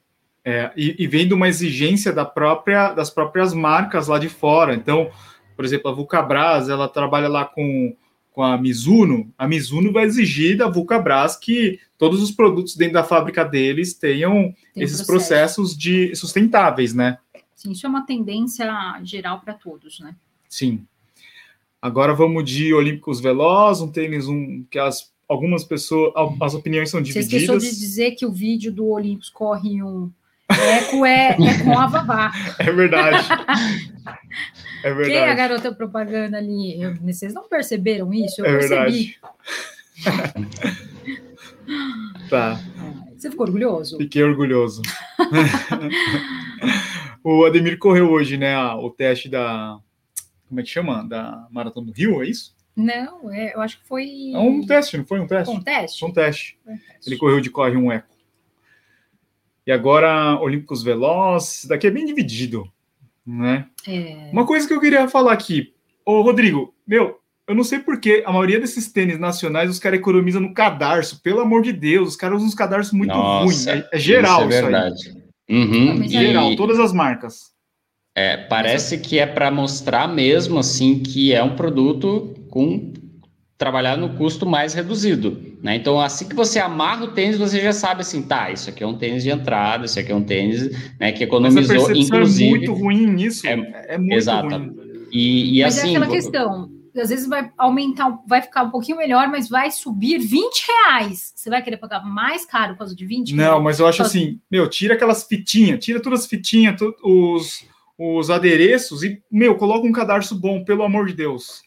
É, e, e vem de uma exigência da própria, das próprias marcas lá de fora. Então, por exemplo, a Vulcabras, ela trabalha lá com, com a Mizuno. A Mizuno vai exigir da Vulcabras que todos os produtos dentro da fábrica deles tenham Tem esses processo. processos de sustentáveis, né? Sim, isso é uma tendência geral para todos, né? Sim. Agora vamos de Olímpicos Veloz, um tênis um, que as, algumas pessoas, as opiniões são Você esqueceu divididas. de dizer que o vídeo do Olympus corre um eco é, é com a Vavá. É verdade. É Quem é a verdade. garota propaganda ali? Eu- vocês não perceberam isso? Eu É percebi. verdade. Tá. Você ficou orgulhoso? Fiquei orgulhoso. o Ademir correu hoje, né? a- O teste da. Como é que chama? Da Maratona do Rio, é isso? Não, é, eu acho que foi É um teste, não foi um teste? um teste. Foi um teste. Foi um teste. Ele correu de corre um eco. E agora, Olímpicos Veloz. Daqui é bem dividido. Né? É... Uma coisa que eu queria falar aqui, ô Rodrigo, meu, eu não sei porque a maioria desses tênis nacionais os caras economizam no cadarço, pelo amor de Deus, os caras usam uns cadarços muito ruins. É, é, geral isso, é verdade. Isso uhum, geral, todas as marcas. É, parece que é para mostrar mesmo assim que é um produto com trabalhar no custo mais reduzido, né? Então, assim que você amarra o tênis, você já sabe assim, tá, isso aqui é um tênis de entrada, isso aqui é um tênis, né, que economizou, Mas a inclusive. É muito ruim nisso. É, é muito exato. ruim. E, e Mas é assim, é aquela questão. Às vezes vai aumentar, vai ficar um pouquinho melhor, mas vai subir 20 reais. Você vai querer pagar mais caro por causa de 20? Não, mas eu acho assim, meu, tira aquelas fitinhas, tira todas as fitinhas, os, os adereços e, meu, coloca um cadarço bom, pelo amor de Deus.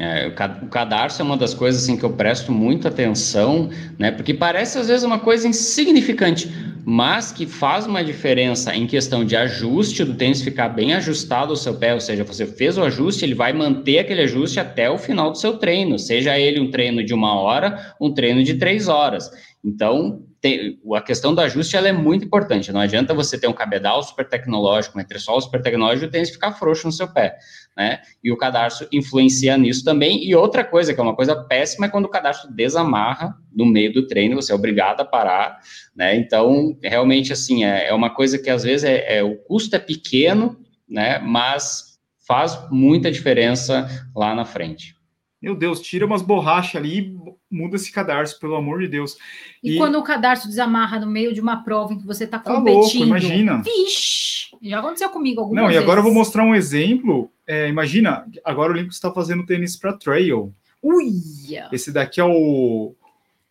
É, o cadarço é uma das coisas assim, que eu presto muita atenção, né? Porque parece às vezes uma coisa insignificante, mas que faz uma diferença em questão de ajuste do tênis ficar bem ajustado ao seu pé, ou seja, você fez o ajuste, ele vai manter aquele ajuste até o final do seu treino, seja ele um treino de uma hora, um treino de três horas. Então, tem, a questão do ajuste ela é muito importante. Não adianta você ter um cabedal super tecnológico, um entresol super tecnológico e o ficar frouxo no seu pé, né? E o cadarço influencia nisso também. E outra coisa, que é uma coisa péssima, é quando o cadarço desamarra no meio do treino, você é obrigado a parar, né? Então, realmente, assim, é, é uma coisa que às vezes é, é o custo é pequeno, né? Mas faz muita diferença lá na frente. Meu Deus, tira umas borrachas ali e muda esse cadarço, pelo amor de Deus. E, e, quando o cadarço desamarra no meio de uma prova em que você está competindo? Tá louco, imagina. Vixe, já aconteceu comigo algumas Não, e agora eu vou mostrar um exemplo. É, imagina, agora o Olímpico está fazendo tênis para trail. Uia! Esse daqui é o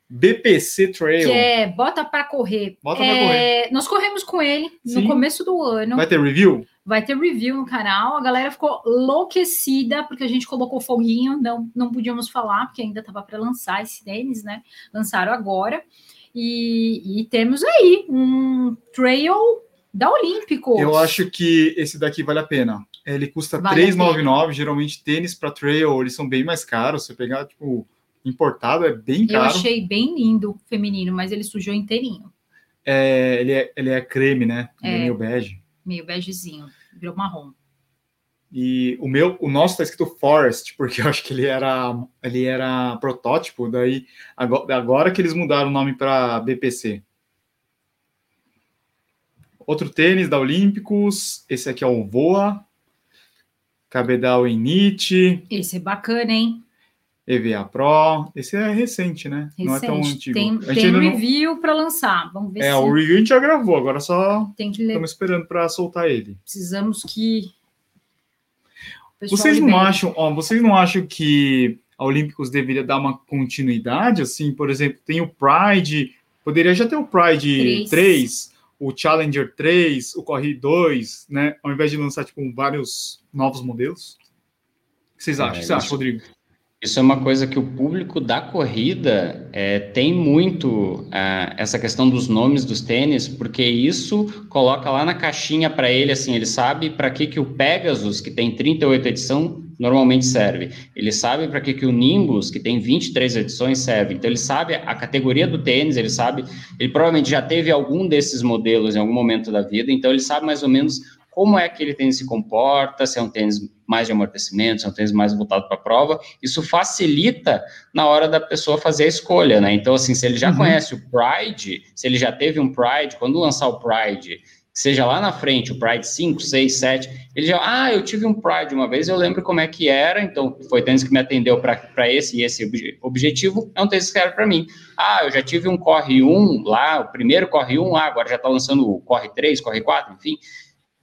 BPC Trail. Que é bota para correr. Bota é, para correr. Nós corremos com ele Sim. no começo do ano. Vai ter review? Vai ter review no canal. A galera ficou enlouquecida porque a gente colocou foguinho. Não, não podíamos falar porque ainda estava para lançar esse tênis, né? Lançaram agora. E, e temos aí um trail da Olímpico. Eu acho que esse daqui vale a pena. Ele custa vale R$3,99. Geralmente tênis para trail eles são bem mais caros. Você pegar tipo importado é bem caro. Eu achei bem lindo feminino, mas ele sujou inteirinho. É, ele, é, ele é creme, né? É, é meio bege. Meio begezinho, virou marrom. E o meu, o nosso tá escrito Forest, porque eu acho que ele era, ele era protótipo, daí agora, agora que eles mudaram o nome para BPC. Outro tênis da Olímpicos, esse aqui é o Voa, Cabedal em Nietzsche. Esse é bacana, hein? EVA Pro. Esse é recente, né? Recente. Não é tão antigo. Tem, tem review não... para lançar. Vamos ver é, se... o review a gente já gravou, agora só estamos esperando para soltar ele. Precisamos que. Vocês não acham, ó, vocês não acham que a Olímpicos deveria dar uma continuidade? Assim, por exemplo, tem o Pride, poderia já ter o Pride 3, 3 o Challenger 3, o Corre 2, né? Ao invés de lançar tipo, vários novos modelos. O que vocês acham? É, o que você acha, Rodrigo? Isso é uma coisa que o público da corrida é, tem muito é, essa questão dos nomes dos tênis, porque isso coloca lá na caixinha para ele, assim, ele sabe para que, que o Pegasus, que tem 38 edição, normalmente serve. Ele sabe para que, que o Nimbus, que tem 23 edições, serve. Então, ele sabe a categoria do tênis, ele sabe, ele provavelmente já teve algum desses modelos em algum momento da vida, então ele sabe mais ou menos como é que ele tênis se comporta, se é um tênis mais de amortecimento, se é um tênis mais voltado para a prova, isso facilita na hora da pessoa fazer a escolha, né? Então, assim, se ele já uhum. conhece o Pride, se ele já teve um Pride, quando lançar o Pride, seja lá na frente, o Pride 5, 6, 7, ele já, ah, eu tive um Pride uma vez, eu lembro como é que era, então foi tênis que me atendeu para esse e esse objetivo, é um tênis que era para mim. Ah, eu já tive um Corre 1 lá, o primeiro Corre 1, ah, agora já está lançando o Corre 3, Corre 4, enfim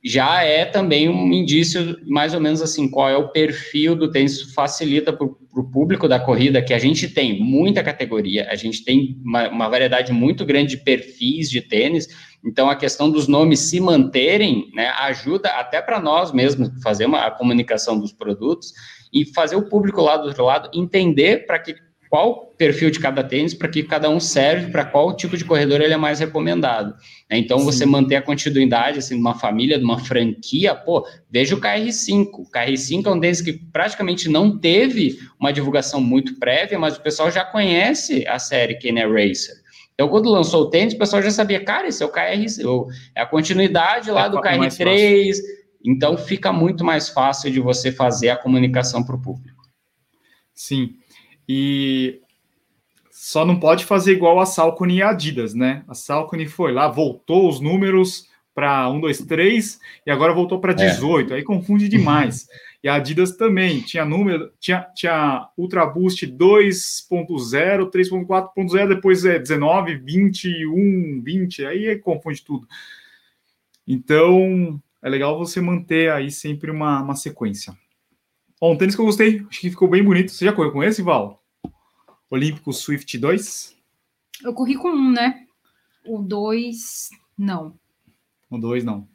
já é também um indício, mais ou menos assim, qual é o perfil do tênis. Isso facilita para o público da corrida, que a gente tem muita categoria, a gente tem uma, uma, variedade muito grande de perfis de tênis, então a questão dos nomes se manterem, né, ajuda até para nós mesmos fazer uma, a comunicação dos produtos e fazer o público lá do outro lado entender para que qual perfil de cada tênis, para que cada um serve, para qual tipo de corredor ele é mais recomendado. Né? Então, Sim. você manter a continuidade, assim, de uma família, de uma franquia, pô, veja o KR5. O KR5 é um tênis que praticamente não teve uma divulgação muito prévia, mas o pessoal já conhece a série Kenner Racer. Então, quando lançou o tênis, o pessoal já sabia, cara, esse é o KR, é a continuidade lá é, do KR3, Então fica muito mais fácil de você fazer a comunicação para o público. Sim. E só não pode fazer igual a Salcone e a Adidas, né? A Salcone foi lá, voltou os números para 1, 2, 3 e agora voltou para 18. É. Aí confunde demais. E a Adidas também tinha número, tinha, tinha Ultra Boost 2.0, 3.4.0, depois é 19, 21, 20, aí confunde tudo. Então, é legal você manter aí sempre uma, uma sequência. Bom, um tênis que eu gostei, acho que ficou bem bonito. Você já correu com esse, Val? Olímpico Swift 2? Eu corri com um, né? O 2, não. O 2, não.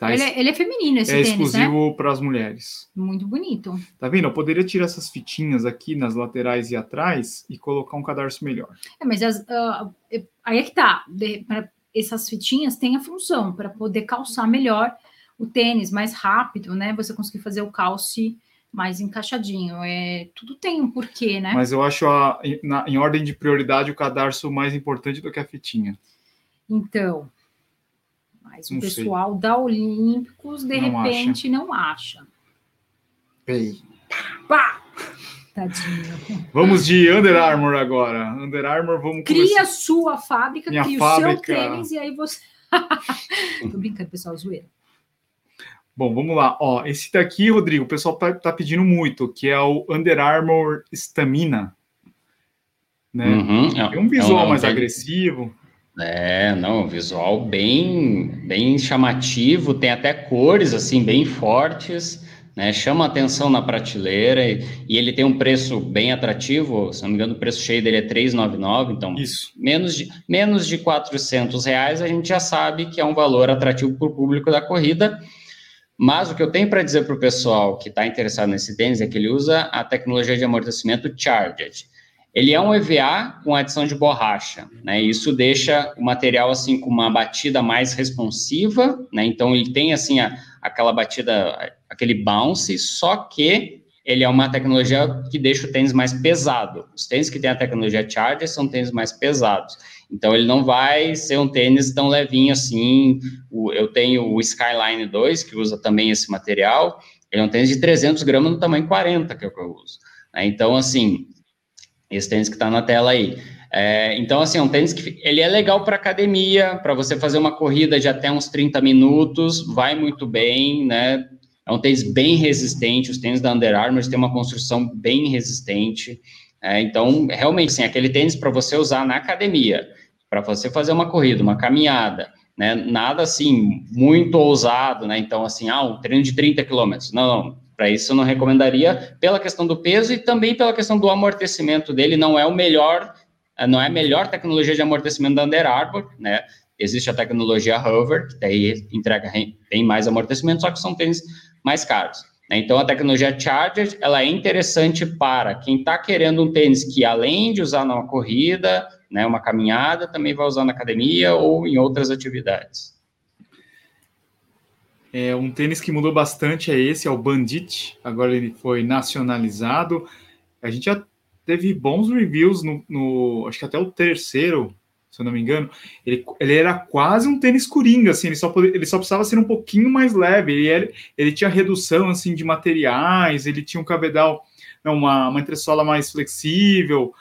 Tá, ele, é, ele, é, feminino, esse é tênis, exclusivo né? para as mulheres. Muito bonito. Tá vendo? Eu poderia tirar essas fitinhas aqui nas laterais e atrás e colocar um cadarço melhor. É, mas as, uh, aí é que tá. De, essas fitinhas têm a função para poder calçar melhor o tênis mais rápido, né? Você conseguir fazer o calce mais encaixadinho. É, tudo tem um porquê, né? Mas eu acho a, na, em ordem de prioridade o cadarço mais importante do que a fitinha. Então, mas o pessoal sei. da Olímpicos, de não repente, acha. não acha. Ei. Pá! Tadinho. Vamos de Under Armour agora. Under Armour, vamos Cria começar. sua fábrica, Minha cria fábrica... o seu tênis e aí você. Tô brincando, pessoal, zoeira. Bom, vamos lá. Ó, esse daqui, Rodrigo, o pessoal tá, tá pedindo muito, que é o Under Armour Stamina. Né? Uhum, é, um visual é um, mais agressivo. É, não, visual bem, bem chamativo, tem até cores assim bem fortes, né? Chama atenção na prateleira e, e, ele tem um preço bem atrativo, se não me engano, o preço cheio dele é 399, então Isso. menos de menos de 400 reais a gente já sabe que é um valor atrativo para o público da corrida. Mas o que eu tenho para dizer para o pessoal que está interessado nesse tênis é que ele usa a tecnologia de amortecimento Charged. Ele é um EVA com adição de borracha, né? Isso deixa o material assim com uma batida mais responsiva, né? Então ele tem assim a, aquela batida, aquele bounce, só que ele é uma tecnologia que deixa o tênis mais pesado. Os tênis que têm a tecnologia Charger são tênis mais pesados. Então ele não vai ser um tênis tão levinho assim. eu tenho o Skyline 2 que usa também esse material. Ele é um tênis de 300 gramas no tamanho 40 que é o que eu uso. Né? Então assim esse tênis que está na tela aí. É, então, assim, é um tênis que ele é legal para academia, para você fazer uma corrida de até uns 30 minutos, vai muito bem, né? É um tênis bem resistente, os tênis da Under Armour têm uma construção bem resistente. É, então, realmente, assim, aquele tênis para você usar na academia, para você fazer uma corrida, uma caminhada, né? Nada assim, muito ousado, né? Então, assim, ah, um treino de 30 quilômetros. Não, não, para isso, eu não recomendaria pela questão do peso e também pela questão do amortecimento dele. Não é o melhor, não é a melhor tecnologia de amortecimento da Under Armour, né? Existe a tecnologia Hover, que daí entrega bem mais amortecimento, só que são tênis mais caros. Né? Então, a tecnologia Charger, ela é interessante para quem está querendo um tênis que, além de usar numa corrida, né, uma caminhada, também vai usar na academia ou em outras atividades. É, um tênis que mudou bastante é esse, é o Bandit. Agora ele foi nacionalizado. A gente já teve bons reviews no, no acho que até o terceiro, se eu não me engano. Ele, ele era quase um tênis coringa, assim. Ele só, ele só precisava ser um pouquinho mais leve. Ele, ele, ele tinha redução assim de materiais. Ele tinha um cabedal, não, uma, uma entressola mais flexível.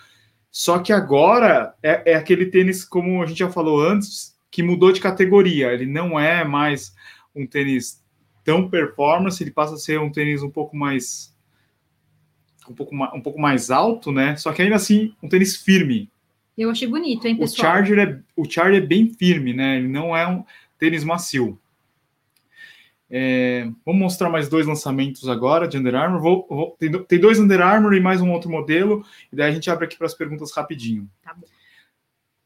Só que agora é, é aquele tênis, como a gente já falou antes, que mudou de categoria. Ele não é mais um tênis tão performance, ele passa a ser um tênis um pouco mais um pouco, um pouco mais alto, né? Só que ainda assim, um tênis firme. Eu achei bonito, hein, pessoal? O Charger é, o Charger é bem firme, né? Ele não é um tênis macio. É, vamos mostrar mais dois lançamentos agora de Under Armour. Vou, vou, tem, tem, dois Under Armour e mais um outro modelo, e daí a gente abre aqui para as perguntas rapidinho. Tá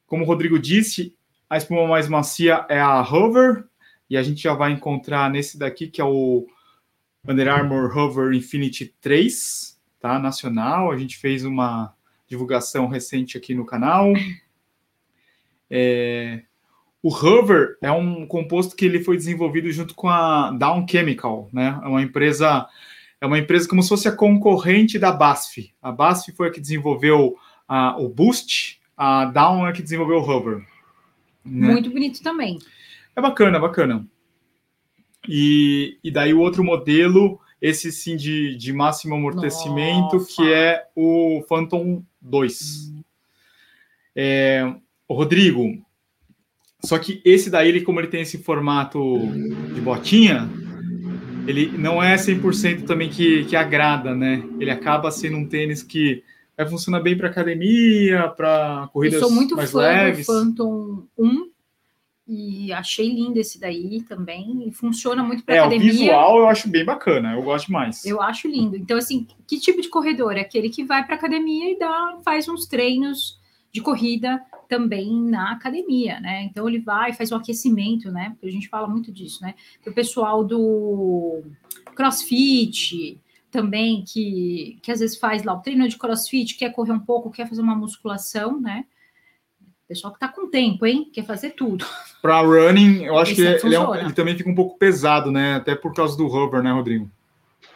Como o Rodrigo disse, a espuma mais macia é a Hover, e a gente já vai encontrar nesse daqui, que é o Under Armour Hover Infinity 3, tá? Nacional. A gente fez uma divulgação recente aqui no canal. É... O Hover é um composto que ele foi desenvolvido junto com a Down Chemical, né? É uma empresa é uma empresa como se fosse a concorrente da BASF. A BASF foi a que desenvolveu a, o Boost, a Down é a que desenvolveu o Hover. Né? Muito bonito também. É bacana, bacana. E, e daí o outro modelo, esse sim de, de máximo amortecimento, Nossa. que é o Phantom 2. Hum. É, Rodrigo, só que esse daí, ele, como ele tem esse formato de botinha, ele não é 100% também que, que agrada, né? Ele acaba sendo um tênis que vai funcionar bem para academia, para corridas mais leves. Eu sou muito fã do Phantom 1 e achei lindo esse daí também. E funciona muito para é, academia. O visual eu acho bem bacana, eu gosto mais. Eu acho lindo. Então, assim, que tipo de corredor? É aquele que vai para academia e dá, faz uns treinos de corrida também na academia, né? Então ele vai, faz um aquecimento, né? Porque a gente fala muito disso, né? O pessoal do CrossFit também, que, que às vezes faz lá o treino de CrossFit, quer correr um pouco, quer fazer uma musculação, né? Pessoal que tá com tempo, hein? Quer fazer tudo. Para running, eu acho Esse que ele, é um, ele, também fica um pouco pesado, né? Até por causa do hover, né, Rodrigo?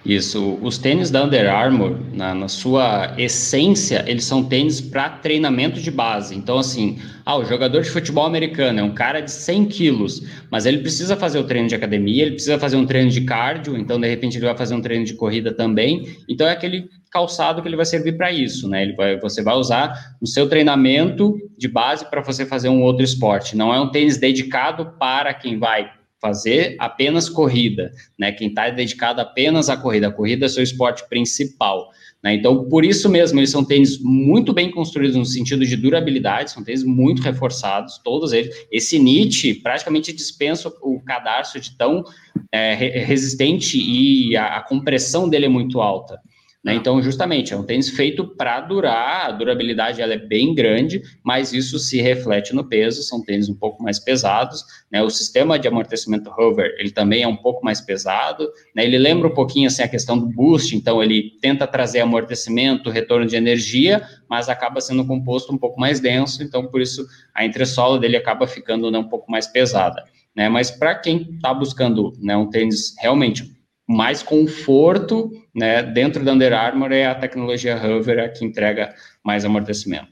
Isso, os tênis da Under Armour, na, na sua essência, eles são tênis para treinamento de base. Então, assim, ah, o jogador de futebol americano é um cara de 100 quilos, mas ele precisa fazer o treino de academia, ele precisa fazer um treino de cardio, então, de repente, ele vai fazer um treino de corrida também. Então, é aquele calçado que ele vai servir para isso, né? Ele vai, você vai usar no seu treinamento de base para você fazer um outro esporte. Não é um tênis dedicado para quem vai fazer apenas corrida, né? Quem está dedicado apenas à corrida, a corrida é seu esporte principal. Né? Então, por isso mesmo, eles são tênis muito bem construídos no sentido de durabilidade, são tênis muito reforçados, todos eles. Esse Nietzsche praticamente dispensa o cadarço de tão é, resistente e a, a compressão dele é muito alta. Né? Então, justamente, é um tênis feito para durar, a durabilidade ela é bem grande, mas isso se reflete no peso, são tênis um pouco mais pesados, né? O sistema de amortecimento hover, ele também é um pouco mais pesado, né? Ele lembra um pouquinho, assim, a questão do boost, então ele tenta trazer amortecimento, retorno de energia, mas acaba sendo composto um pouco mais denso, então por isso a entressola dele acaba ficando né, um pouco mais pesada, né? Mas para quem está buscando né, um tênis realmente mais conforto, né, dentro da Under Armour é a tecnologia Hover a que entrega mais amortecimento.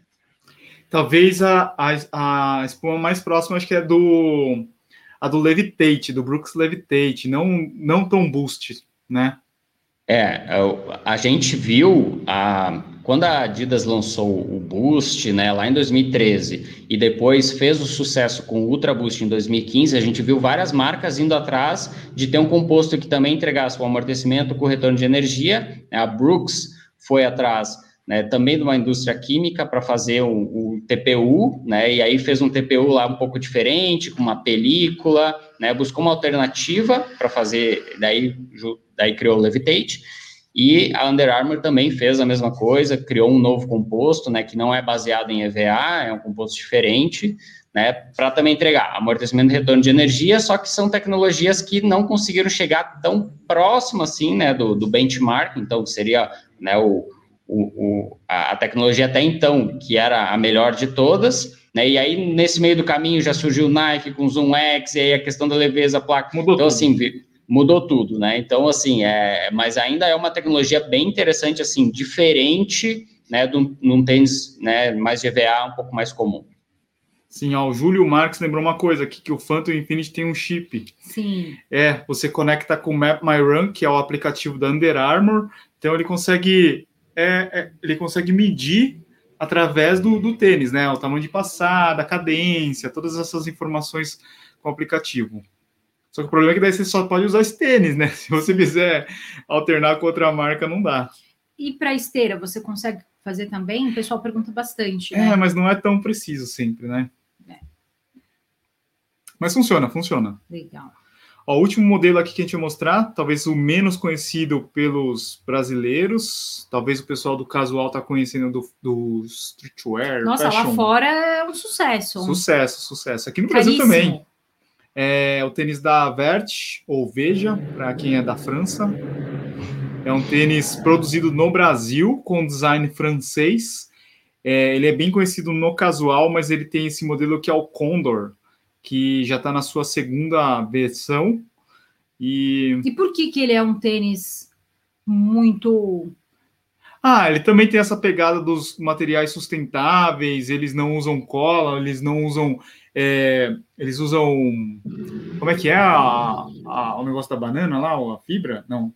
Talvez a, a, a espuma mais próxima acho que é do a do Levitate, do Brooks Levitate, não não tão boost, né? É, a gente viu a quando a Adidas lançou o Boost, né, lá em 2013, e depois fez o sucesso com o Ultra Boost em 2015, a gente viu várias marcas indo atrás de ter um composto que também entregasse o amortecimento com retorno de energia. A Brooks foi atrás né, também de uma indústria química para fazer o, o, TPU, né, e aí fez um TPU lá um pouco diferente, com uma película, né, buscou uma alternativa para fazer, daí, daí criou o Levitate, e a Under Armour também fez a mesma coisa, criou um novo composto, né, que não é baseado em EVA, é um composto diferente, né, para também entregar amortecimento e retorno de energia, só que são tecnologias que não conseguiram chegar tão próximo assim, né, do, do benchmark, então seria, né, o, o, o, a tecnologia até então, que era a melhor de todas, né, e aí nesse meio do caminho já surgiu o Nike com o Zoom X, e aí a questão da leveza, a placa, mudou então assim, mudou tudo, né? Então, assim, é, mas ainda é uma tecnologia bem interessante, assim, diferente, né, de um, tênis, né, mais GVA, um pouco mais comum. Sim, ó, o Júlio Marques lembrou uma coisa aqui, que o Phantom Infinity tem um chip. Sim. É, você conecta com o Map My Run, que é o aplicativo da Under Armour, então ele consegue, é, é, ele consegue medir através do, do tênis, né, o tamanho de passada, a cadência, todas essas informações com o aplicativo. Só que o problema é que daí você só pode usar esse tênis, né? Se você quiser alternar com outra marca, não dá. E para esteira, você consegue fazer também? O pessoal pergunta bastante. Né? É, mas não é tão preciso sempre, né? É. Mas funciona, funciona. Legal. Ó, o último modelo aqui que a gente vai mostrar, talvez o menos conhecido pelos brasileiros, talvez o pessoal do casual está conhecendo do, do streetwear. Nossa, fashion. lá fora é um sucesso. Sucesso, sucesso. Aqui no Caríssimo. Brasil também. É o tênis da Vert, ou Veja, para quem é da França. É um tênis produzido no Brasil, com design francês. É, ele é bem conhecido no casual, mas ele tem esse modelo que é o Condor, que já está na sua segunda versão. E... e por que, que ele é um tênis muito ah, ele também tem essa pegada dos materiais sustentáveis, eles não usam cola, eles não usam é, eles usam. Como é que é a, a, o negócio da banana lá, a fibra? Não.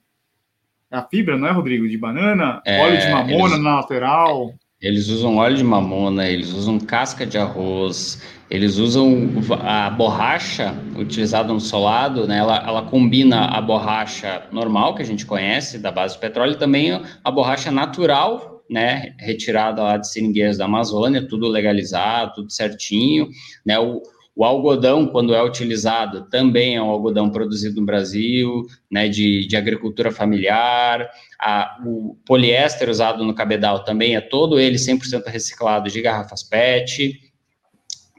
A fibra, não é, Rodrigo? De banana, é, óleo de mamona eles, na lateral. Eles usam óleo de mamona, eles usam casca de arroz, eles usam a borracha utilizada no solado, né? Ela, ela combina a borracha normal que a gente conhece da base de petróleo e também a borracha natural né, retirada lá de seringueiras da Amazônia, tudo legalizado, tudo certinho, né, o, o algodão, quando é utilizado, também é um algodão produzido no Brasil, né, de, de agricultura familiar. A, o poliéster usado no cabedal também é todo ele 100% reciclado de garrafas PET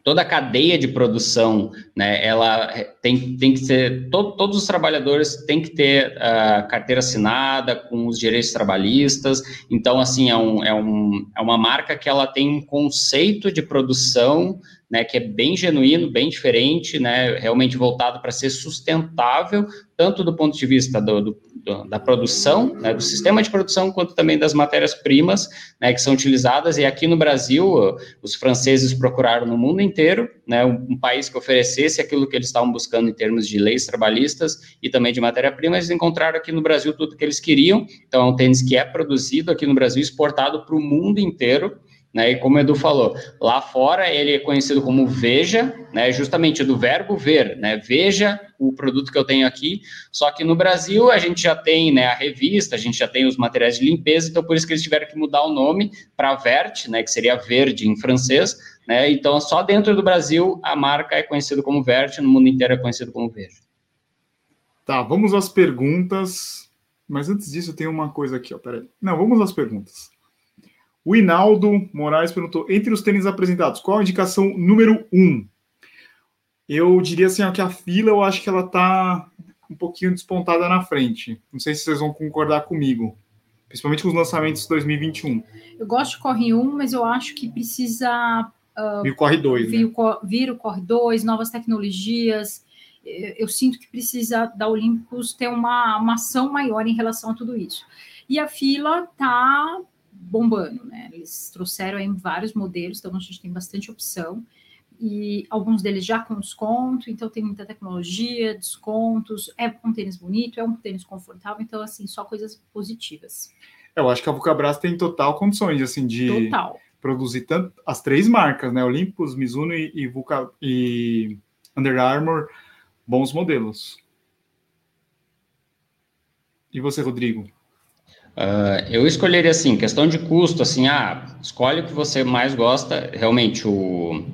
toda a cadeia de produção, né, ela tem, tem que ser, to, todos os trabalhadores têm que ter uh, carteira assinada com os direitos trabalhistas, então, assim, é, um, é, um, é uma marca que ela tem um conceito de produção, né, que é bem genuíno, bem diferente, né, realmente voltado para ser sustentável, tanto do ponto de vista do, do, da produção, né, do sistema de produção, quanto também das matérias-primas né, que são utilizadas. E aqui no Brasil, os franceses procuraram no mundo inteiro né, um, um, país que oferecesse aquilo que eles estavam buscando em termos de leis trabalhistas e também de matéria-prima. Eles encontraram aqui no Brasil tudo que eles queriam. Então, é um tênis que é produzido aqui no Brasil, exportado para o mundo inteiro. Né, e como o Edu falou, lá fora ele é conhecido como veja, né, justamente do verbo ver, né, veja o produto que eu tenho aqui, só que no Brasil a gente já tem né, a revista, a gente já tem os materiais de limpeza, então por isso que eles tiveram que mudar o nome para Vert, né, que seria verde em francês, né, então só dentro do Brasil a marca é conhecida como Vert, no mundo inteiro é conhecido como Veja. Tá, vamos às perguntas, mas antes disso tenho uma coisa aqui, ó, peraí. Não, vamos às perguntas. O Inaldo Moraes perguntou: entre os tênis apresentados, qual a indicação número um? Eu diria assim, ó, que a fila eu acho que ela tá um pouquinho despontada na frente. Não sei se vocês vão concordar comigo, principalmente com os lançamentos de 2021. Eu gosto de Corre 1, mas eu acho que precisa. Uh, vir o Corre 2. Vir, né? vir o Corre 2, novas tecnologias. Eu, eu sinto que precisa da Olympus ter uma, uma ação maior em relação a tudo isso. E a fila tá bombando, né? Eles trouxeram aí vários modelos, então a gente tem bastante opção e alguns deles já com desconto, então tem muita tecnologia, descontos, é um tênis bonito, é um tênis confortável, então assim, só coisas positivas. Eu acho que a Vulcabras tem total condições assim de total. produzir tanto as três marcas, né, Olympus, Mizuno e, e, Vulca, e Under Armour, bons modelos. E você, Rodrigo? Uh, eu escolheria assim, questão de custo, assim, ah, escolhe o que você mais gosta. Realmente, o,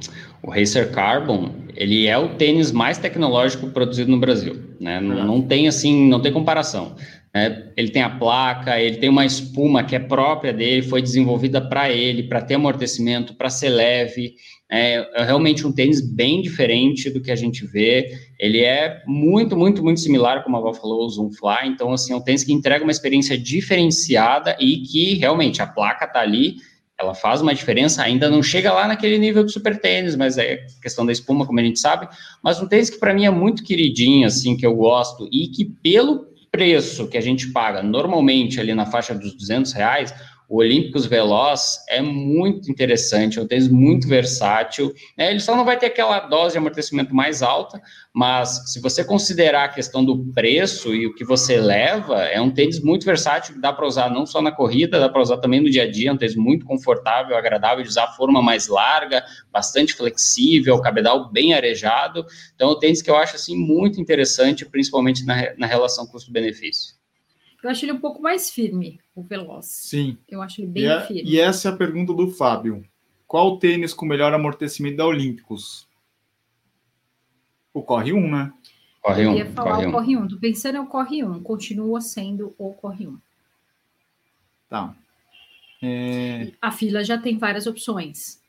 o Racer Carbon, ele é o tênis mais tecnológico produzido no Brasil, né? Não, não tem assim, não tem comparação. Né? Ele tem a placa, ele tem uma espuma que é própria dele, foi desenvolvida para ele, para ter amortecimento, para ser leve. É, é, realmente um tênis bem diferente do que a gente vê. Ele é muito, muito, muito similar, como a Val falou, ao Zoom Fly. Então, assim, é um tênis que entrega uma experiência diferenciada e que realmente a placa está ali, ela faz uma diferença. Ainda não chega lá naquele nível de super tênis, mas é questão da espuma, como a gente sabe. Mas um tênis que para mim é muito queridinho, assim, que eu gosto e que pelo preço que a gente paga normalmente ali na faixa dos 200 reais, o Olímpicos Veloz é muito interessante, é um tênis muito versátil. Né? Ele só não vai ter aquela dose de amortecimento mais alta, mas se você considerar a questão do preço e o que você leva, é um tênis muito versátil que dá para usar não só na corrida, dá para usar também no dia a dia. É um tênis muito confortável, agradável de usar, forma mais larga, bastante flexível, cabedal bem arejado. Então, é um tênis que eu acho assim muito interessante, principalmente na, na relação custo-benefício. Eu acho ele um pouco mais firme, o Veloz. Sim. Eu acho ele bem e firme. E essa é a pergunta do Fábio. Qual o tênis com melhor amortecimento da Olímpicos? O Corre 1, né? Corre 1. Eu ia falar corre o Corre 1. Tô pensando é o Corre 1. Continua sendo o Corre 1. Tá. É... A fila já tem várias opções.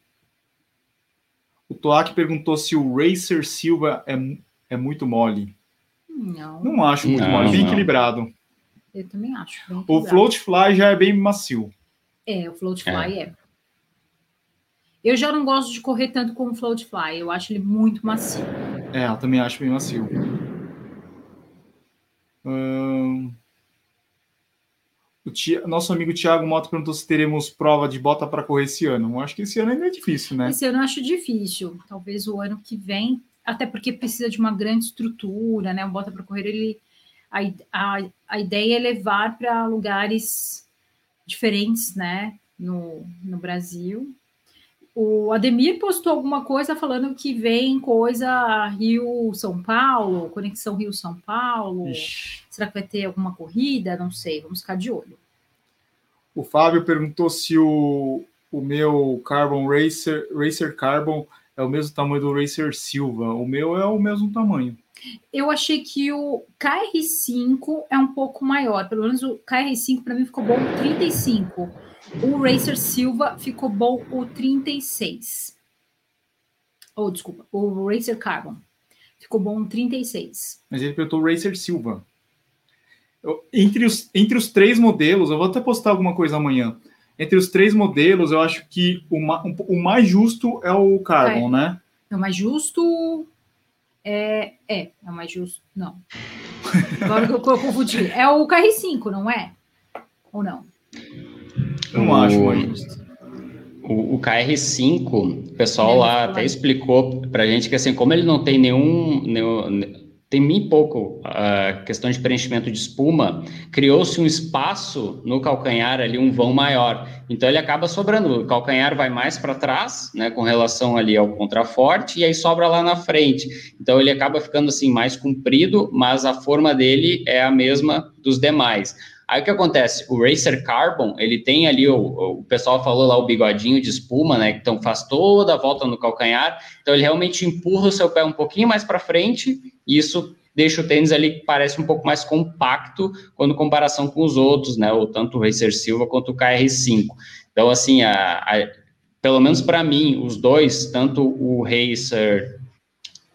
O Toak perguntou se o Racer Silva é, é muito mole. Não. Não acho muito não, mole, bem equilibrado. Eu também acho. O float fly já é bem macio. É, o float fly é. é. Eu já não gosto de correr tanto como o float fly. Eu acho ele muito macio. É, eu também acho bem macio. Hum... O tia... Nosso amigo Thiago Moto perguntou se teremos prova de bota para correr esse ano. Eu acho que esse ano ainda é difícil, né? Esse ano eu acho difícil. Talvez o ano que vem. até porque precisa de uma grande estrutura, né? O Bota para Correr, ele, a, a, a ideia é levar para lugares diferentes, né? No, no Brasil. O Ademir postou alguma coisa falando que vem coisa Rio-São Paulo, conexão Rio-São Paulo. Ixi. Será que vai ter alguma corrida? Não sei, vamos ficar de olho. O Fábio perguntou se o, o meu Carbon Racer, Racer Carbon é o mesmo tamanho do Racer Silva. O meu é o mesmo tamanho. Eu achei que o KR5 é um pouco maior. Pelo menos o KR5 para mim ficou bom 35. O Racer Silva ficou bom o 36. Ou, oh, desculpa, o Racer Carbon. Ficou bom o 36. Mas ele perguntou o Racer Silva. Eu, entre, os, entre os três modelos, eu vou até postar alguma coisa amanhã. Entre os três modelos, eu acho que o, um, o mais justo é o Carbon, é. né? É o mais justo. É, é, é o mais justo. Não. Agora que eu, eu confundi. É o KR5, não é? Ou não? Eu não o, acho mais justo. O, o KR5, o pessoal é, lá até explicou para a gente que assim, como ele não tem nenhum, nenhum tem bem pouco a questão de preenchimento de espuma, criou-se um espaço no calcanhar ali, um vão maior. Então ele acaba sobrando, o calcanhar vai mais para trás, né, com relação ali ao contraforte, e aí sobra lá na frente. Então ele acaba ficando assim mais comprido, mas a forma dele é a mesma dos demais. Aí o que acontece? O Racer Carbon, ele tem ali, o, o pessoal falou lá, o bigodinho de espuma, né? Então faz toda a volta no calcanhar. Então ele realmente empurra o seu pé um pouquinho mais para frente, e isso deixa o tênis ali que parece um pouco mais compacto quando comparação com os outros, né? Ou tanto o Racer Silva quanto o KR5. Então, assim, a, a pelo menos para mim, os dois, tanto o Racer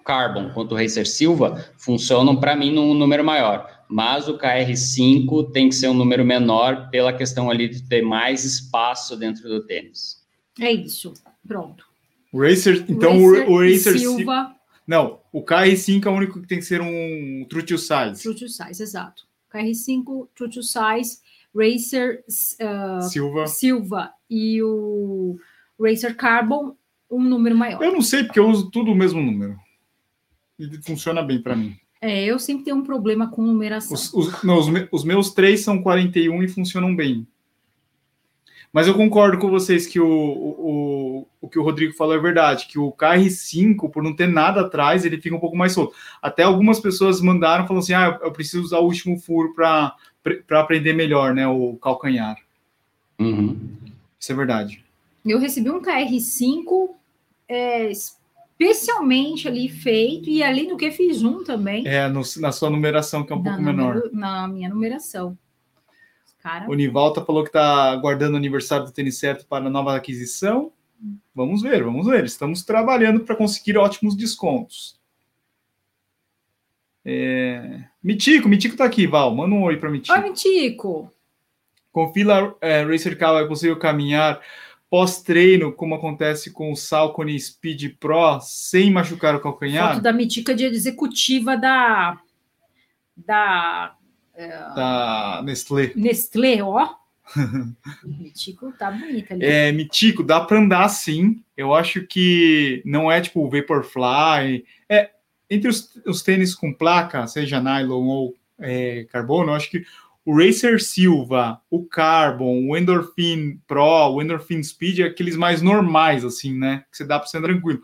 Carbon quanto o Racer Silva, funcionam para mim num número maior mas o KR5 tem que ser um número menor pela questão ali de ter mais espaço dentro do tênis. É isso, pronto. O Racer, então Racer o, Racer Silva. Não, o KR5 é o único que tem que ser um true to size. True to size, exato. KR5 true to size, Racer uh, Silva. Silva e o Racer Carbon um número maior. Eu não sei porque eu uso tudo o mesmo número. E funciona bem para mim. É, eu sempre tenho um problema com numeração. Os, os, não, os, me, os, meus três são 41 e funcionam bem. Mas eu concordo com vocês que o, o, o que o Rodrigo falou é verdade, que o KR5, por não ter nada atrás, ele fica um pouco mais solto. Até algumas pessoas mandaram, falando assim, ah, eu preciso usar o último furo para aprender melhor, né, o calcanhar. Uhum. Isso é verdade. Eu recebi um KR5 é, especialmente ali feito, e do que fiz um também. É, no, na sua numeração, que é um na, pouco menor. Na minha numeração. Cara... O Nivalta falou que está aguardando o aniversário do tênis certo para nova aquisição. Vamos ver, vamos ver. Estamos trabalhando para conseguir ótimos descontos. É... Mitico, Mitico está aqui, Val. Manda um oi para Mitico. Oi, Mitico. Com fila é, Racer Car é possível caminhar pós-treino, como acontece com o Salcone Speed Pro, sem machucar o calcanhar. Foto da mitica de executiva da da é, da Nestlé. Nestlé, ó. Mitico tá bonita ali. É, Mitico, dá para andar sim. Eu acho que não é tipo Vaporfly. É, entre os, os tênis com placa, seja nylon ou é, carbono, eu acho que o Racer Silva, o Carbon, o Endorphin Pro, o Endorphin Speed, é aqueles mais normais, assim, né? Que você dá para ser tranquilo.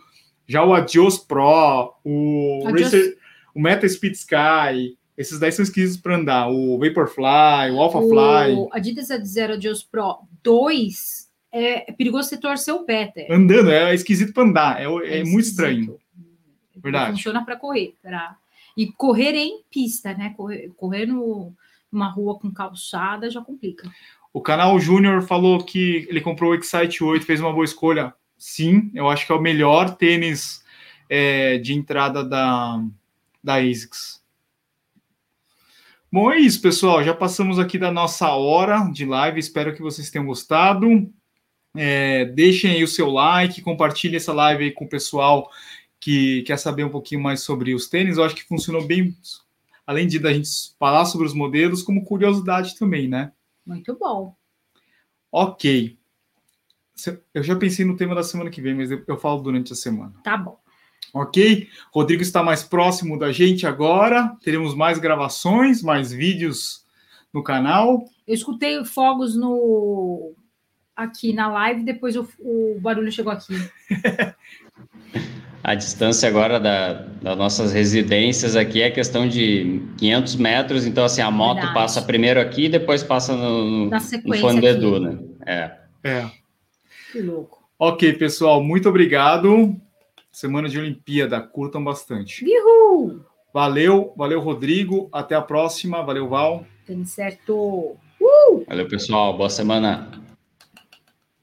Já o Adios Pro, o Adios. Racer, o Meta Speed Sky, esses daí são esquisitos para andar. O Vaporfly, o Alphafly. O Adidas Adzero Adios Pro 2 é, perigoso você torcer o pé, até. Andando, é esquisito para andar, é, é, é muito estranho. Verdade. Funciona para correr, pra... e correr em pista, né? Correr, correr no uma rua com calçada já complica. O canal Júnior falou que ele comprou o Excite 8, fez uma boa escolha. Sim, eu acho que é o melhor tênis é, de entrada da, da ASICS. Bom, é isso, pessoal. Já passamos aqui da nossa hora de live. Espero que vocês tenham gostado. É, deixem aí o seu like, compartilhe essa live aí com o pessoal que quer saber um pouquinho mais sobre os tênis. Eu acho que funcionou bem além de da gente falar sobre os modelos, como curiosidade também, né? Muito bom. Ok. Eu já pensei no tema da semana que vem, mas eu, eu falo durante a semana. Tá bom. Ok? Rodrigo está mais próximo da gente agora. Teremos mais gravações, mais vídeos no canal. Eu escutei fogos no aqui na live, depois o barulho chegou aqui. A distância agora da, das nossas residências aqui é questão de 500 metros, então assim, a moto Verdade. passa primeiro aqui, depois passa no, no fone do Edu, né? É. é. Que louco. Ok, pessoal, muito obrigado. Semana de Olimpíada, curtam bastante. Uhul! Valeu, valeu, Rodrigo. Até a próxima. Valeu, Val. Tem certo. Uh! Valeu, pessoal. Boa semana.